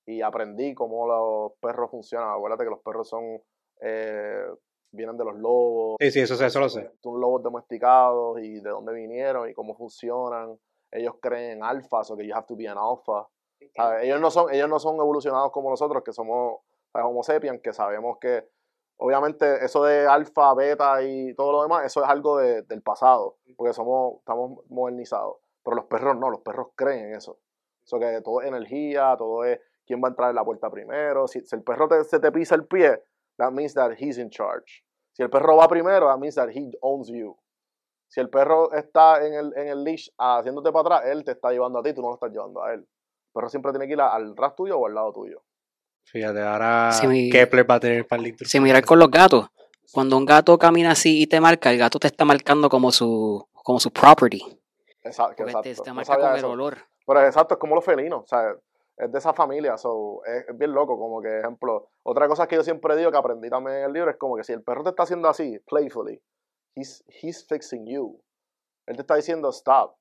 y aprendí cómo los perros funcionan. Acuérdate que los perros son eh, vienen de los lobos, Sí, sí, eso, sé, eso lo sé. son lobos domesticados y de dónde vinieron y cómo funcionan. Ellos creen en alfa, so que you have to be an alpha. ¿Sabes? Ellos no son, ellos no son evolucionados como nosotros, que somos ¿sabes? Homo sapiens, que sabemos que obviamente eso de alfa, beta y todo lo demás, eso es algo de- del pasado, porque somos, estamos modernizados. Pero los perros no, los perros creen en eso. Eso que todo es energía, todo es quién va a entrar en la puerta primero. Si, si el perro te- se te pisa el pie, that means that he's in charge. Si el perro va primero, that means that he owns you. Si el perro está en el, en el leash haciéndote para atrás, él te está llevando a ti, tú no lo estás llevando a él. El perro siempre tiene que ir al ras tuyo o al lado tuyo. Fíjate, ahora Kepler va a tener par de instrucciones. Similar con los gatos. Cuando un gato camina así y te marca, el gato te está marcando como su, como su property. Exacto, exacto. te, te No marca con el olor. Pero exacto, es como los felinos, o sea, es de esa familia, so, es, es bien loco, como que, ejemplo, otra cosa que yo siempre digo que aprendí también en el libro es como que si el perro te está haciendo así, playfully, he's, he's fixing you. Él te está diciendo stop.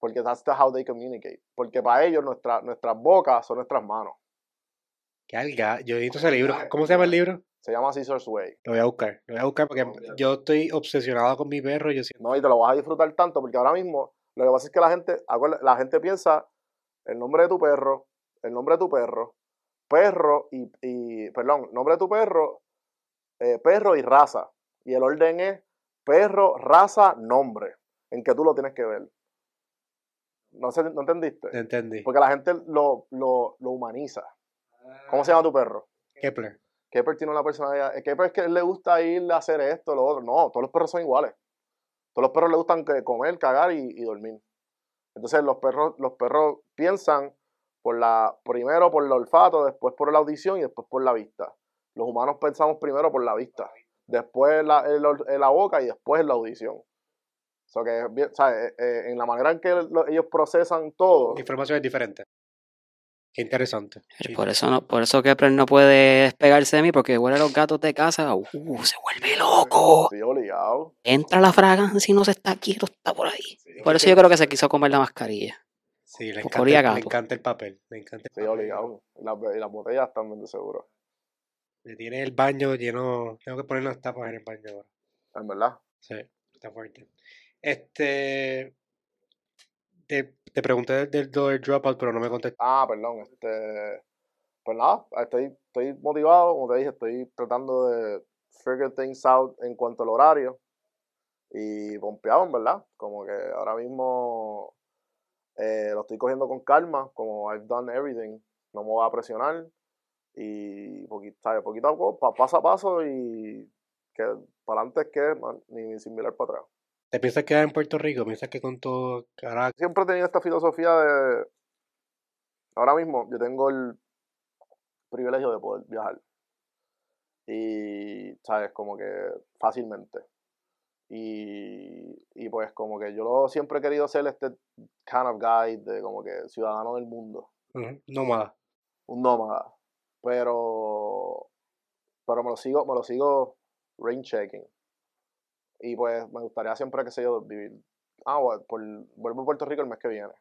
Porque that's the how they communicate. Porque para ellos nuestra, nuestras bocas son nuestras manos. Qué alga. Yo he visto ese libro. ¿Cómo se llama el libro? Se llama Caesar's Way. Lo voy a buscar. Lo voy a buscar porque yo estoy obsesionado con mi perro. Yo siento... No, y te lo vas a disfrutar tanto porque ahora mismo lo que pasa es que la gente, la gente piensa el nombre de tu perro, el nombre de tu perro, perro y, y perdón, nombre de tu perro, eh, perro y raza. Y el orden es perro, raza, nombre, en que tú lo tienes que ver. No, sé, ¿no entendiste? Entendí. Porque la gente lo, lo, lo humaniza. ¿Cómo se llama tu perro? Kepler. Kepler tiene una personalidad. Kepler es que le gusta ir a hacer esto, lo otro. No, todos los perros son iguales. Todos los perros les gustan que comer, cagar y, y dormir. Entonces los perros, los perros piensan por la, primero por el olfato, después por la audición y después por la vista. Los humanos pensamos primero por la vista, después la, el- la boca y después en la audición. Que. Eh, eh, en la manera en que lo- ellos procesan todo, La información es diferente. Qué interesante. Sí. Por eso no, por eso Kepler no puede despegarse de mí, porque huele a los gatos de casa. Uh, se vuelve loco. obligado. Entra la fragancia y no se está quieto, está por ahí. Por eso yo creo que se quiso comer la mascarilla. Sí, le encanta, olía le encanta el papel. Le encanta el papel. obligado. Y las, y las botellas también, de seguro. Le tiene el baño lleno. Tengo que poner las tapas en el baño ahora. En verdad. Sí, está fuerte. Este. Te, te pregunté del, del, dropout, pero no me contestaste. Ah, perdón, este. Pues nada, estoy, estoy motivado, como te dije, estoy tratando de figure things out en cuanto al horario. Y pompeado, verdad. Como que ahora mismo eh, lo estoy cogiendo con calma, como I've done everything. No me voy a presionar. Y poquito, ¿sabes? poquito a poco, pa- paso a paso y que para adelante es que man, ni sin mirar para atrás. ¿Te piensas quedar en Puerto Rico? ¿Piensas que con todo carajo? siempre he tenido esta filosofía de. Ahora mismo yo tengo el privilegio de poder viajar. Y, ¿sabes? Como que fácilmente. Y, y pues como que yo lo, siempre he querido ser este kind of guy de como que ciudadano del mundo. Ujú, Nómada. Un nómada. Pero. Pero me lo sigo, me lo sigo rain checking. Y pues me gustaría siempre, que sé yo, vivir. Ah, bueno, por, vuelvo a Puerto Rico el mes que viene.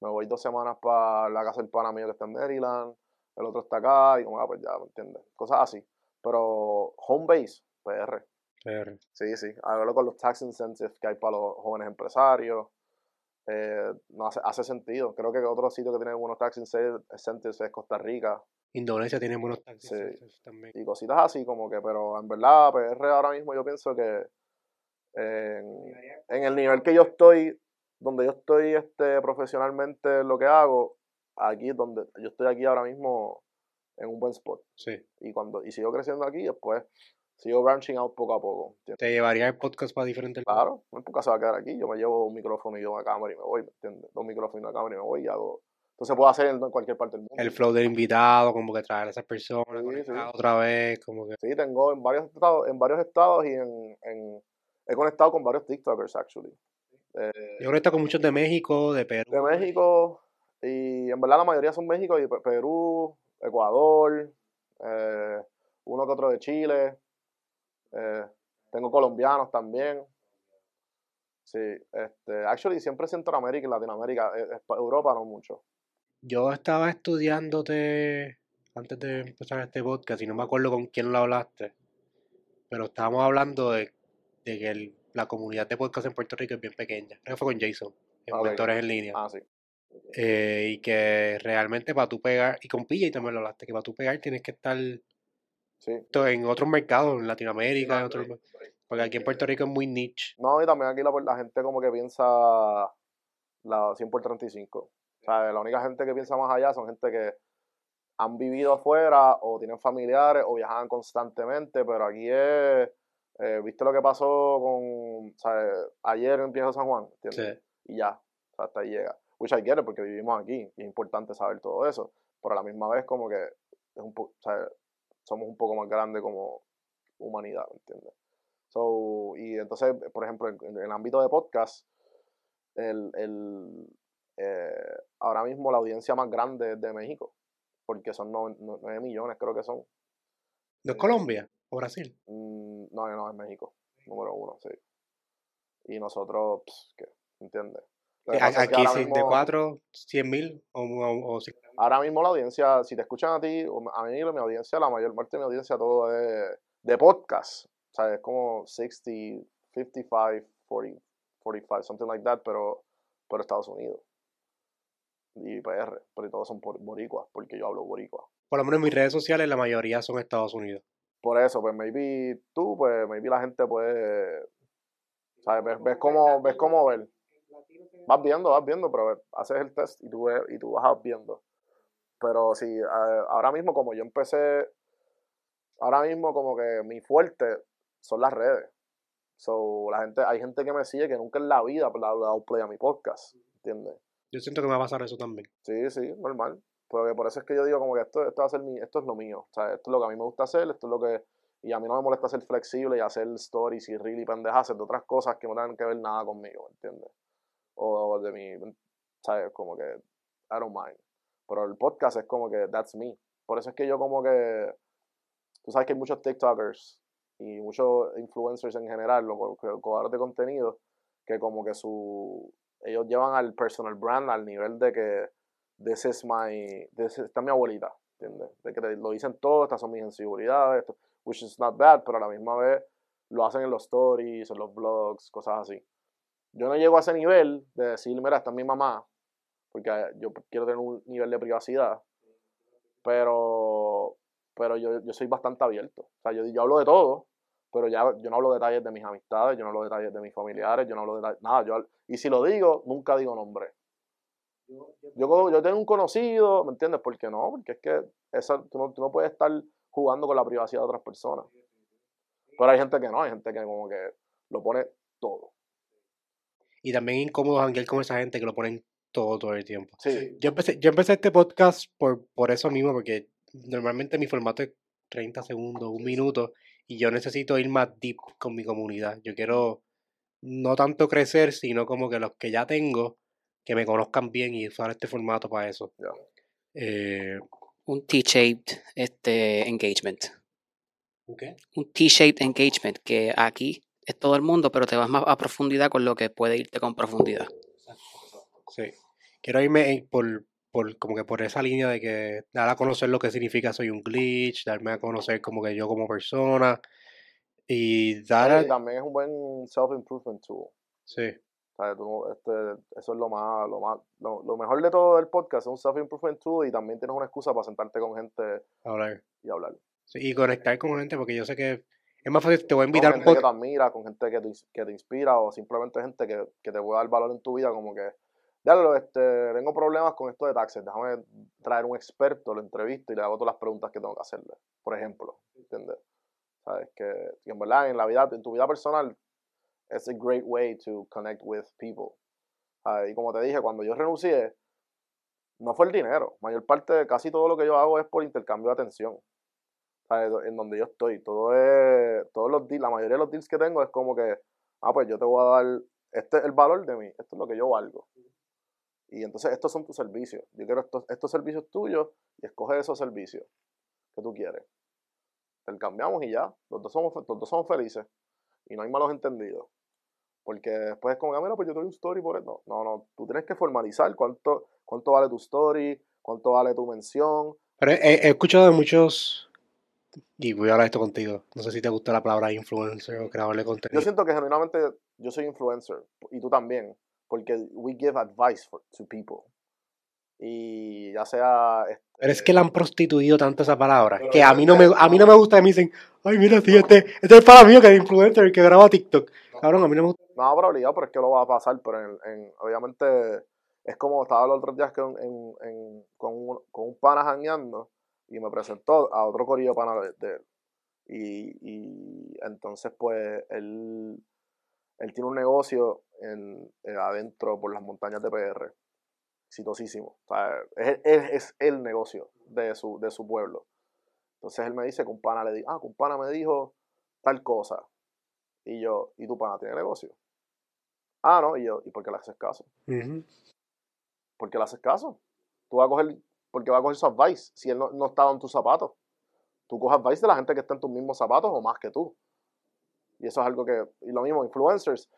Me voy dos semanas para la casa del pana mío que está en Maryland. El otro está acá. Y como, ah, pues ya, ¿me entiendes? Cosas así. Pero home base, PR. Pero, Sí, sí. Hablo con los tax incentives que hay para los jóvenes empresarios. Eh, no hace, hace sentido. Creo que otro sitio que tiene buenos tax incentives es Costa Rica. Indonesia tiene buenos taxis Sí. esos también. y cositas así como que, pero en verdad PR ahora mismo yo pienso que en, en el nivel que yo estoy, donde yo estoy este, profesionalmente en lo que hago, aquí donde yo estoy aquí ahora mismo en un buen spot. Sí. Y cuando y sigo creciendo aquí, después sigo branching out poco a poco. ¿entiendes? Te llevaría el podcast para diferentes Claro, es porque se va a quedar aquí, yo me llevo un micrófono y una cámara y me voy, ¿me entiendes? Dos micrófonos y una cámara y me voy y hago... Entonces puedo hacer en cualquier parte del mundo. El flow del invitado, como que traer a esas personas, Sí, sí. otra vez, como que... Sí, tengo en varios estados, en varios estados y en, en- he conectado con varios TikTokers actually. Eh, Yo conecto con muchos de México, de Perú. de México y en verdad la mayoría son México y Pe- Perú, Ecuador, eh, uno que otro de Chile. eh, tengo colombianos también. Sí, este, actually siempre Centroamérica y Latinoamérica, eh, Europa no mucho. Yo estaba estudiándote antes de empezar este podcast y no me acuerdo con quién lo hablaste, pero estábamos hablando de, de que el- la comunidad de podcast en Puerto Rico es bien pequeña. Creo que fue con Jason, en Ok. Mentores en Línea. Ah, sí. Eh, y que realmente para tú pegar, y con PJ también lo hablaste, que para tú pegar tienes que estar Sí. en otros mercados, en Latinoamérica, en otros, porque aquí en Puerto Rico es muy niche. No, y también aquí la, la gente como que piensa la 100 por 35. O sea, la única gente que piensa más allá son gente que han vivido afuera o tienen familiares o viajan constantemente, pero aquí es, eh, ¿viste lo que pasó con, ¿sabes? ayer en San Juan? ¿entiendes? Sí. Y ya, o sea, hasta ahí llega. Which I get it, porque vivimos aquí y es importante saber todo eso, pero a la misma vez como que es un po- sea, somos un poco más grandes como humanidad, ¿me entiendes? So, y entonces, por ejemplo, en, en el ámbito de podcast, el, el, eh, ahora mismo la audiencia más grande es de México, porque son 9 millones, creo que son. ¿No es Colombia o Brasil? Mm, no, no, es México. Número uno, sí. Y nosotros, pss, ¿qué? ¿Entiendes? Sí, Aquí sí, de mismo- 4, 100 mil o, o, o sí. Ahora mismo la audiencia, si te escuchan a ti, a mí, mi audiencia, la mayor parte de mi audiencia, todo es de podcast. O sea, es como 60, 55, 40, 45, something like that, pero por Estados Unidos. Y PR, pero todos son por boricuas, porque yo hablo boricua. Por lo menos en mis redes sociales la mayoría son Estados Unidos. Por eso, pues maybe tú, pues maybe la gente puede, ¿sabes? Ves, ves cómo, ves cómo ver. Vas viendo, vas viendo, pero haces el test y tú, ves- y tú vas viendo. Pero sí, ahora mismo como yo empecé, ahora mismo como que mi fuerte son las redes. So, la gente, hay gente que me sigue que nunca en la vida le ha dado play a mi podcast, ¿entiendes? Yo siento que me va a pasar eso también. Sí, sí, normal. Porque por eso es que yo digo como que esto, esto va a ser mi, esto es lo mío. O sea, esto es lo que a mí me gusta hacer, esto es lo que. Y a mí no me molesta ser flexible y hacer stories y reel y pendejas, de otras cosas que no tengan que ver nada conmigo, ¿entiendes? O de mi, ¿sabes? Como que I don't mind. Pero el podcast es como que that's me. Por eso es que yo como que. Tú sabes que hay muchos TikTokers y muchos influencers en general, los creadores de contenido, que como que su. Ellos llevan al personal brand al nivel de que this is my, this is- esta es mi abuelita, ¿entiendes? De que te- lo dicen todo, estas son mis inseguridades, esto- which is not bad, pero a la misma vez lo hacen en los stories, en los blogs, cosas así. Yo no llego a ese nivel de decir, mira, esta es mi mamá, porque yo quiero tener un nivel de privacidad, pero, pero yo, yo soy bastante abierto. O sea, yo, yo hablo de todo, pero ya yo no hablo detalles de mis amistades, yo no hablo detalles de mis familiares, yo no hablo detalles, nada. Yo, y si lo digo, nunca digo nombre. Yo, yo tengo un conocido, ¿me entiendes? ¿Por qué no? Porque es que esa, tú, no, tú no puedes estar jugando con la privacidad de otras personas. Pero hay gente que no, hay gente que como que lo pone todo. Y también incómodo janguear con esa gente que lo ponen todo, todo el tiempo. Sí, Yo empecé, yo empecé este podcast por, por eso mismo, porque normalmente mi formato es 30 segundos, un minuto, y yo necesito ir más deep con mi comunidad. Yo quiero no tanto crecer, sino como que los que ya tengo, que me conozcan bien y usar este formato para eso. Eh, Un T-shaped este, engagement. Un T-shaped engagement, que aquí es todo el mundo, pero te vas más a profundidad con lo que puede irte con profundidad. Sí. Quiero irme por, por como que por esa línea de que dar a conocer lo que significa soy un glitch, darme a conocer como que yo como persona y dar también es un buen self-improvement tool. sí, Tú este, eso es lo más, lo más, lo, lo mejor de todo el podcast, es un self-improvement tool y también tienes una excusa para sentarte con gente hablar. y hablar. Sí, y conectar con gente porque yo sé que es más fácil, te voy a Con invitar un gente que te admira, con gente que te, ins- que te inspira o simplemente gente que, que te puede dar valor en tu vida, como que, dale, este, tengo problemas con esto de taxes, déjame traer un experto, lo entrevisto y le hago todas las preguntas que tengo que hacerle, por ejemplo, ¿entiendes? Sabes que, que en verdad en la vida, en tu vida personal, es a great way to connect with people. Ah, y como te dije, cuando yo renuncié, no fue el dinero. Mayor parte, casi todo lo que yo hago es por intercambio de atención. En donde yo estoy. Todo es, todos los la mayoría de los deals que tengo es como que, ah, pues yo te voy a dar, este es el valor de mí, esto es lo que yo valgo. Y entonces estos son tus servicios. Yo quiero estos, estos servicios tuyos y escoge esos servicios que tú quieres. Intercambiamos y ya. Los dos somos, los dos somos felices. Y no hay malos entendidos. Porque después es como, ah, mira, pues yo doy un story por eso. No, no, no. Tú tienes que formalizar cuánto, cuánto vale tu story, cuánto vale tu mención. Pero he, he escuchado de muchos, y voy a hablar esto contigo, no sé si te gusta la palabra influencer o creador de Yo contenido. siento que genuinamente yo soy influencer. Y tú también. Porque we give advice for, to people. Y ya sea... este, Pero es que la han prostituido tanto esa palabra, que a mí no me, a mí no me gusta que me dicen, ay mira, sí, este, este es para mío que es influencer, el que graba TikTok. Cabrón, a mí no me gusta. No, pero obligado, pero es que lo va a pasar, pero en, en- obviamente es como estaba los otros días con, en, en- con, un, con un pana jangueando y me presentó a otro corillo pana de, de él. Y, y entonces pues él, él tiene un negocio en, en adentro por las montañas de PR, exitosísimo. O sea, es, es, es el negocio de su, de su pueblo. Entonces él me dice que un pana le dijo, ah, que un pana me dijo tal cosa. Y yo, ¿y tu pana tiene negocio? Ah, no, y yo, ¿y por qué le haces caso? Ujú. ¿Por qué le haces caso? Tú vas a coger, porque va a coger su advice si él no, no estaba en tus zapatos. Tú coges advice de la gente que está en tus mismos zapatos o más que tú. Y eso es algo que, y lo mismo, influencers.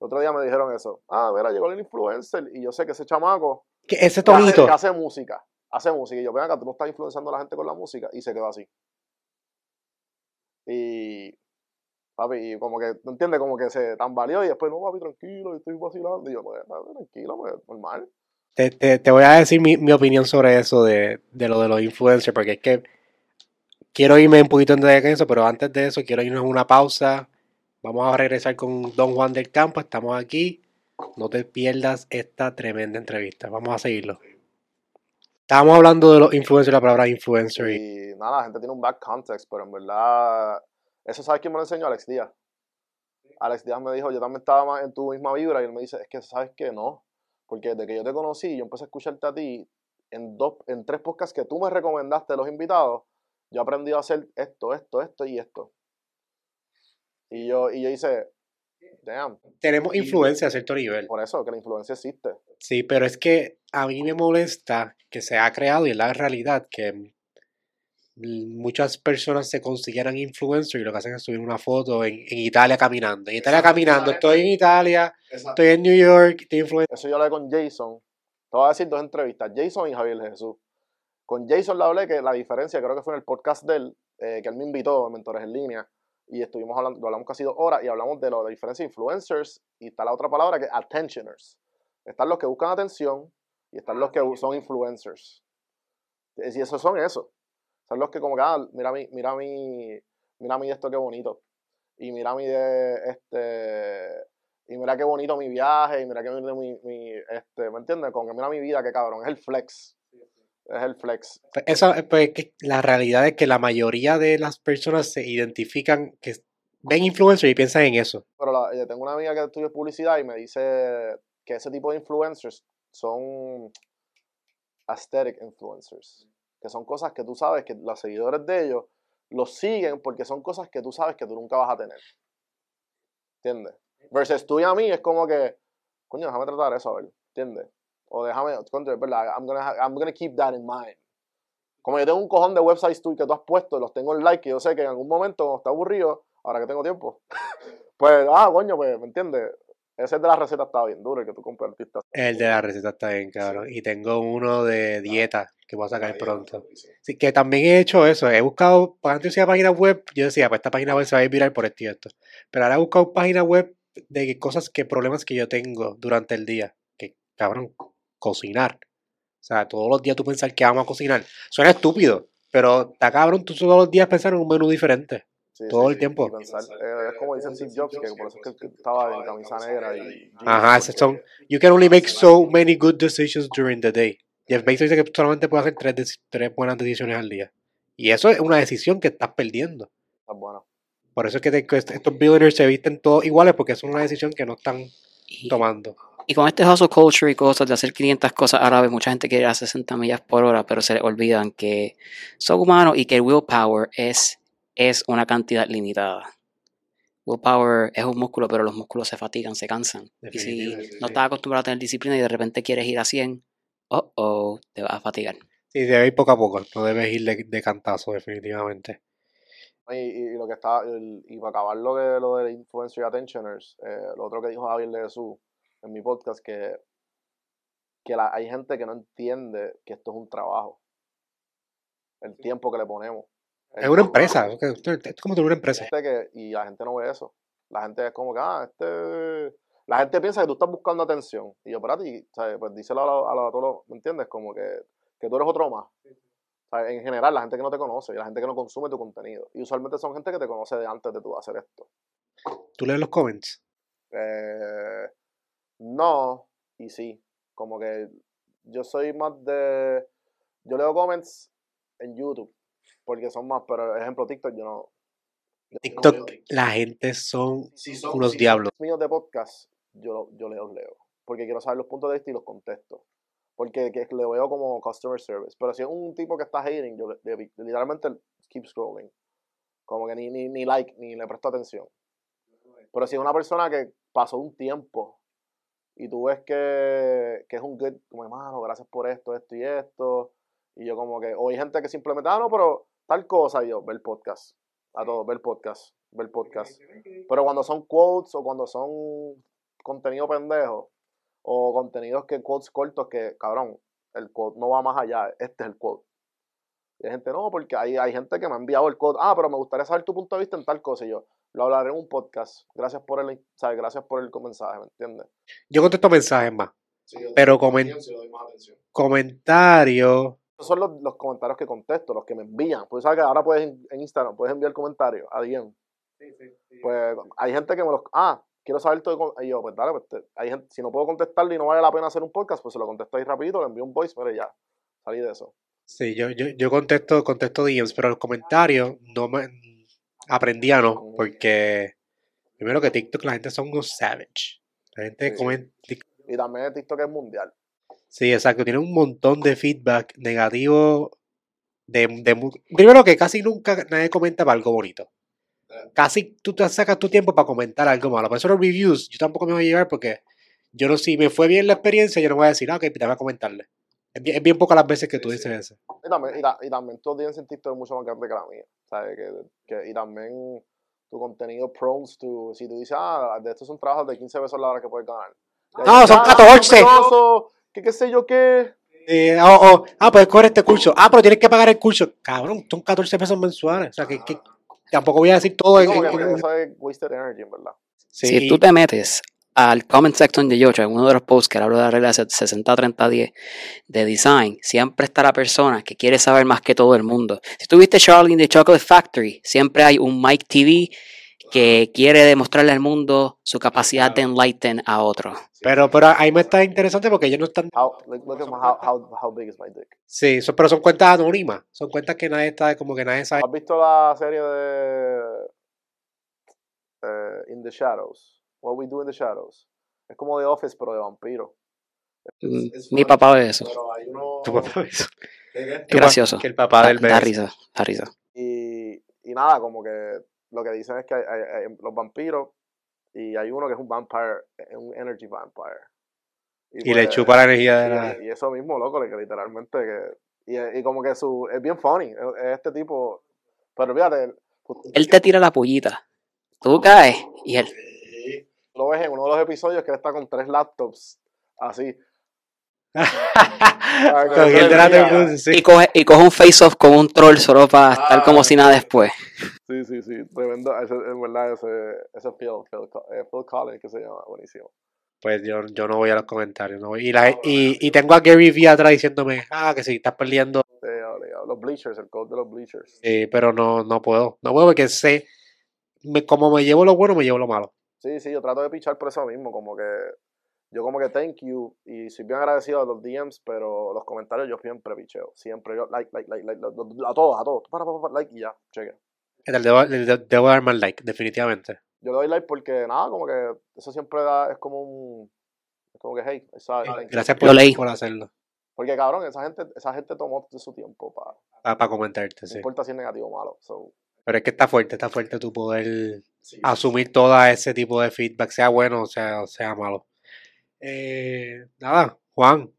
El otro día me dijeron eso. Ah, mira, llegó el influencer y yo sé que ese chamaco Que ese que hace, tonito. que hace música, hace música. Y yo, ven acá, tú no estás influenciando a la gente con la música. Y se quedó así. Y, papi, y como que, ¿no entiendes? Como que se tambaleó y después, no, papi, tranquilo, yo estoy vacilando. Y yo, pues, tranquilo, pues, normal. Te, te, te voy a decir mi, mi opinión sobre eso de, de lo de los influencers, porque es que quiero irme un poquito en detalle con eso, pero antes de eso quiero irnos a una pausa. Vamos a regresar con Don Juan del Campo, estamos aquí. No te pierdas esta tremenda entrevista. Vamos a seguirlo. Estábamos hablando de los influencers, la palabra influencer. y- nada, la gente tiene un back context, pero en verdad, eso sabes quién me lo enseñó, Alex Díaz. Alex Díaz me dijo, yo también estaba más en tu misma vibra, y él me dice, es que sabes que no, porque desde que yo te conocí, yo empecé a escucharte a ti, en dos, en tres podcasts que tú me recomendaste, los invitados, yo aprendí a hacer esto, esto, esto y esto. Y yo, y yo hice, damn, Tenemos influencia a cierto nivel. por eso, que la influencia existe. Sí, pero es que a mí me molesta que se ha creado y es la realidad que muchas personas se consideran influencers y lo que hacen es subir una foto en, en Italia caminando. En Italia Exacto, caminando, estoy en Italia, estoy en New York, estoy influencer. Eso yo hablé con Jason. Te voy a decir dos entrevistas, Jason y Javier Jesús. Con Jason le hablé que la diferencia, creo que fue en el podcast de él, eh, que él me invitó, Mentores en Línea, y estuvimos hablando, hablamos casi dos horas y hablamos de lo, la diferencia de influencers y está la otra palabra que es attentioners. Están los que buscan atención y están los que son influencers. Y esos son eso. Son los que como que, ah, mira mi, mira mi, mira mi esto qué bonito. Y mira mi de este y mira qué bonito mi viaje, y mira qué bonito mi, mi este, ¿me entiendes? Como que mira mi vida, qué cabrón, es el flex. Es el flex. Esa, pues, que la realidad es que la mayoría de las personas se identifican, que ven influencers y piensan en eso. Pero la- eh, tengo una amiga que estudia publicidad y me dice que ese tipo de influencers son aesthetic influencers. Que son cosas que tú sabes que los seguidores de ellos los siguen porque son cosas que tú sabes que tú nunca vas a tener. ¿Entiendes? Versus tú y a mí es como que, coño, déjame tratar eso, a ver, ¿entiendes? O déjame, contra, ¿verdad? I'm gonna, I'm gonna keep that in mind. Como yo tengo un cojón de websites tú que tú has puesto, los tengo en like, que yo sé que en algún momento, cuando está aburrido, ahora que tengo tiempo, [LAUGHS] pues, ah, coño, pues, ¿me entiendes? Ese de la receta estaba bien duro, el que tú compartiste. El de la receta está bien, cabrón. Y tengo uno de dieta que voy a sacar pronto. Sí, que también he hecho eso. He buscado, antes decía página web, yo decía, pues esta página web se va a ir viral por esto y esto. Pero ahora he buscado página web de cosas que, problemas que yo tengo durante el día. Que, cabrón, cocinar. O sea, todos los días tú pensar que vamos a cocinar. Suena estúpido, pero está cabrón, tú todos los días pensar en un menú diferente. Sí, Todo sí, el sí, tiempo. y pensar, eh, es como dice Steve Jobs, que por eso es que estaba en camisa negra y... Ajá, esos son. You can only make so many good decisions during the day. Jeff Bezos dice que solamente puedes hacer tres, buenas decisiones al día. Y eso es una decisión que estás perdiendo. Está bueno. Por eso es que, te- que est- estos billionaires se visten todos iguales porque es una decisión que no están Y, tomando. Y con este hustle culture y cosas de hacer 500 cosas a la vez, mucha gente quiere ir a 60 millas por hora, pero se les olvidan que son humanos y que el willpower es, es una cantidad limitada. Willpower es un músculo, pero los músculos se fatigan, se cansan. Y si no estás acostumbrado a tener disciplina y de repente quieres ir a 100, oh, oh, te vas a fatigar. Sí, debe ir poco a poco. No debes ir de, de cantazo, definitivamente. Y, y- y lo que está, y para acabar lo, que, lo de influencer y attentioners, eh, lo otro que dijo Javier de Jesús en mi podcast, que, que la- hay gente que no entiende que esto es un trabajo. El tiempo que le ponemos. Es una empresa. Es esto- como una empresa. que, y la gente no ve eso. La gente es como que, ah, este... La gente piensa que tú estás buscando atención. Y yo, espérate, ¿sabes? pues díselo a, la- a, la- a todos los- ¿me entiendes? Como que, que tú eres otro más. ¿Sabes? En general, la gente que no te conoce y la gente que no consume tu contenido. Y usualmente son gente que te conoce de antes de tú hacer esto. ¿Tú lees los comments? Eh, no, y sí. Como que yo soy más de... Yo leo comments en YouTube. Porque son más, pero ejemplo TikTok yo no... TikTok, la gente son unos diablos. míos de podcast, yo, yo los leo. Porque quiero saber los puntos de vista y los contesto. Porque que le veo como customer service. Pero si es un tipo que está hating, yo le- le- literalmente keep scrolling. Como que ni, ni, ni like, ni le presto atención. Pero si es una persona que pasó un tiempo y tú ves que, que es un good, como hermano, gracias por esto, esto y esto. Y yo como que, o hay gente que simplemente, ah, no, pero tal cosa, y yo, ve el podcast. A todos, ve el podcast. ver podcast. Pero cuando son quotes o cuando son contenido pendejo o contenidos que quotes cortos que, cabrón, el quote no va más allá, este es el quote. Y hay gente, no, porque hay, hay gente que me ha enviado el quote, ah, pero me gustaría saber tu punto de vista en tal cosa. Y yo, lo hablaré en un podcast. Gracias por el, ¿sabes? Gracias por el mensaje, ¿me entiendes? Yo contesto mensajes más. Sí, Pero doy comen- atención, sí, le doy más atención. Comentarios. Esos son los, los comentarios que contesto, los que me envían. Pues sabes que ahora puedes en, Instagram, puedes enviar comentarios a DM. Pues hay gente que me los. Ah, quiero saber todo. Y yo, pues dale, pues te- hay gente, si no puedo contestarle y no vale la pena hacer un podcast, pues se lo contesto ahí rapidito, le envío un voice, pero ya. Salí de eso. Sí, yo, yo, yo contesto, contesto DMs, pero los comentarios no me aprendí a no, porque primero que TikTok la gente son unos savage. La gente Sí. comenta. Y también TikTok es mundial. Sí, exacto, tiene un montón de feedback negativo. De, de primero que casi nunca nadie comenta para algo bonito. Casi tú te sacas tu tiempo para comentar algo malo. Por eso los reviews, yo tampoco me voy a llevar porque yo no, si me fue bien la experiencia, yo no voy a decir, ah, ok, te voy a comentarle. Es bien, es bien pocas las veces que tú Sí, dices eso. Y también, y, ta- y también tu audiencia en TikTok es mucho más grande que la mía. ¿sabes? Que, que- y también tu contenido pros to. Si tú dices, ah, de estos son trabajos de 15 pesos la hora que puedes ganar. Y ahí No, son "Ah, 14". mentiroso, Que qué sé yo qué. Eh, oh, oh, ah, puedes coger este curso. Ah, pero tienes que pagar el curso. Cabrón, son 14 pesos mensuales. O sea, que, que tampoco voy a decir todo. en- en- en- eso es wasted energy, en verdad. Sí, Si tú te metes al comment section de Yocho, en uno de los posts que hablo de la regla 60-30-10 de design, siempre está la persona que quiere saber más que todo el mundo. Si tuviste Charlie in the Chocolate Factory, siempre hay un Mike TV que quiere demostrarle al mundo su capacidad de enlighten a otro. pero, pero ahí me está interesante porque ellos no están. How, look, look at my- how, how, how big is my dick. Sí, son- pero son cuentas anónimas. Son cuentas que nadie está, como que nadie sabe. ¿Has visto la serie de eh, In the Shadows? What We Do in the Shadows. Es como The Office, pero de vampiro. Mm, es Mi papá ve eso. Pero hay uno... Tu papá hizo. [LAUGHS] ¿Qué, qué? Es gracioso. Que el papá del Da, da bebé. risa, da risa. Y, y nada, como que lo que dicen es que hay, hay- hay los vampiros y hay uno que es un vampire, un energy vampire. Y le pues, chupa la energía de la. y, y eso mismo, loco, que literalmente que... Y, y como que su... Es bien funny, es, es este tipo... Pero fíjate, Él te tira la pollita. Tú caes y él. Lo ves en uno de los episodios que él está con tres laptops, así. [LAUGHS] Sí. Y coge, y coge un face-off con un troll solo para estar como si nada después. Sí, sí, sí, tremendo. Ese, en verdad, ese, ese Phil, Phil, eh, Phil Collins, que se llama, buenísimo. Pues yo, yo no voy a los comentarios. No voy. Y, la, y, y tengo a Gary Vee atrás diciéndome, ah, que si estás perdiendo. Los Bleachers, el code de los Bleachers. Eh, pero no, no puedo. No puedo porque sé. Me, como me llevo lo bueno, me llevo lo malo. Sí, sí, yo trato de pichar por eso mismo, como que yo como que thank you y soy bien agradecido a los DMs, pero los comentarios yo siempre picheo, siempre yo like, like, like, like, a todos, a todos, para, para, para, like y ya, cheque. Le debo, le debo- dar más like, definitivamente. Yo le doy like porque nada, como que eso siempre da, es como un, es como que hey, esa-. Gracias por, leí. por hacerlo. Porque cabrón, esa gente, esa gente tomó su tiempo para, Para, comentarte, no sí. importa si es negativo o malo, so, Pero es que está fuerte, está fuerte tu poder asumir todo ese tipo de feedback, sea bueno o sea, sea malo. Eh, nada, Juan,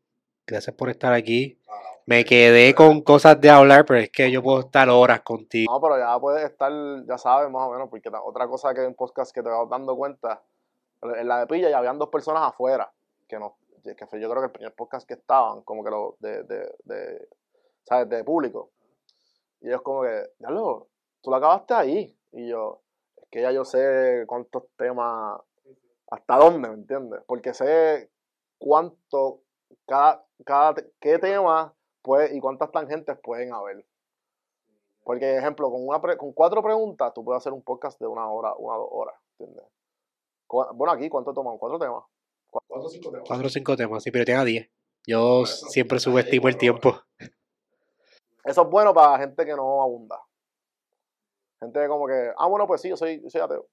gracias por estar aquí. Me quedé con cosas de hablar, pero es que yo puedo estar horas contigo. No, pero ya puedes estar, ya sabes más o menos, porque otra cosa que en podcast que te vas dando cuenta, en la de Pilla ya habían dos personas afuera, que no, que fue yo creo que el primer podcast que estaban, como que lo, de, de, de, ¿sabes? De público. Y ellos como que, ya lo, tú lo acabaste ahí. Y yo, es que ya yo sé cuántos temas, hasta dónde, ¿me entiendes? Porque sé cuánto, cada, cada, qué tema puede, y cuántas tangentes pueden haber. Porque, ejemplo, con, una pre- con cuatro preguntas, tú puedes hacer un podcast de una hora, una o dos horas, ¿entiendes? Bueno, aquí, ¿cuánto toman? Cuatro temas. Cuatro o cinco temas. Cuatro o cinco temas, sí, pero tenga diez. Yo siempre subestimo el tiempo. [LAUGHS] Eso es bueno para gente que no abunda. Gente como que, ah, bueno, pues sí, yo soy, yo soy ateo.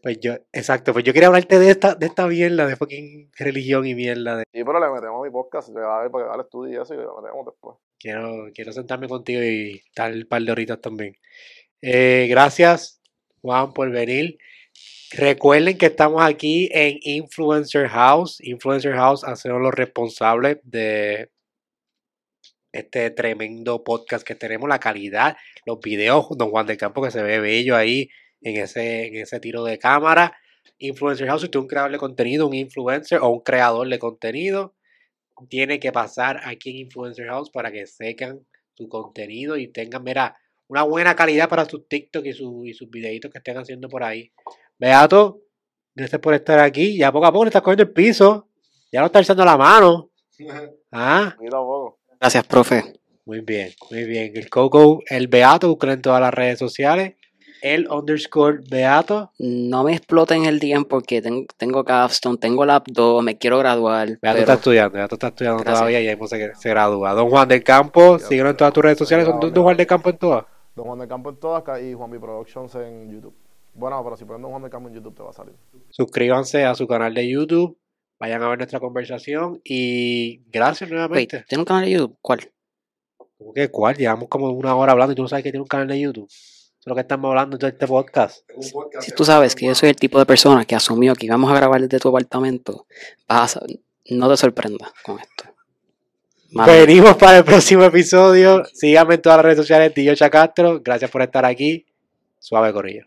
Pues yo, exacto, pues yo quería hablarte de esta, de esta mierda, de fucking religión y mierda. De, Sí, pero le metemos a mi podcast, le da para que el estudio y eso, y le metemos después. quiero, quiero sentarme contigo y estar un par de horitas también. Eh, gracias, Juan, por venir. Recuerden que estamos aquí en Influencer House. Influencer House hacemos los responsables de este tremendo podcast que tenemos, la calidad, los videos, Don Juan del Campo que se ve bello ahí, en ese, en ese tiro de cámara. Influencer House, si tú eres un creador de contenido, un influencer o un creador de contenido, tiene que pasar aquí en Influencer House para que secan tu contenido y tengan, mira, una buena calidad para sus TikTok y, su, y sus videitos que estén haciendo por ahí. Beato, gracias por estar aquí. Ya poco a poco le estás cogiendo el piso. Ya no está echando la mano. [LAUGHS] Ah, Poquito a poco. Gracias, profe. muy bien, muy bien. El Coco, el Beato, buscan en todas las redes sociales. El underscore Beato. No me exploten el día porque ten- tengo capstone, tengo lap 2, me quiero graduar. Beato pero está estudiando, Beato está estudiando Gracias. todavía y ahí se, se gradúa. Don Juan del Campo, síguenos en todas tus redes sociales. ¿Son Don Juan del Campo en todas? Don Juan del Campo en todas y Juan B Productions en YouTube. Bueno, pero si ponen Don Juan del Campo en YouTube te va a salir. Suscríbanse a su canal de YouTube. Vayan a ver nuestra conversación y gracias Wait, nuevamente. ¿tiene un canal de YouTube? ¿Cuál? ¿Cómo que cuál? Llevamos como una hora hablando y tú no sabes que tiene un canal de YouTube. Eso es lo que estamos hablando en todo este podcast. Si tú sabes que yo soy el tipo de persona que asumió que íbamos a grabar desde tu apartamento, vas a sa- no te sorprendas con esto. Venimos para el próximo episodio. Síganme en todas las redes sociales, Dillo Castro. Gracias por estar aquí. Suave Corillo.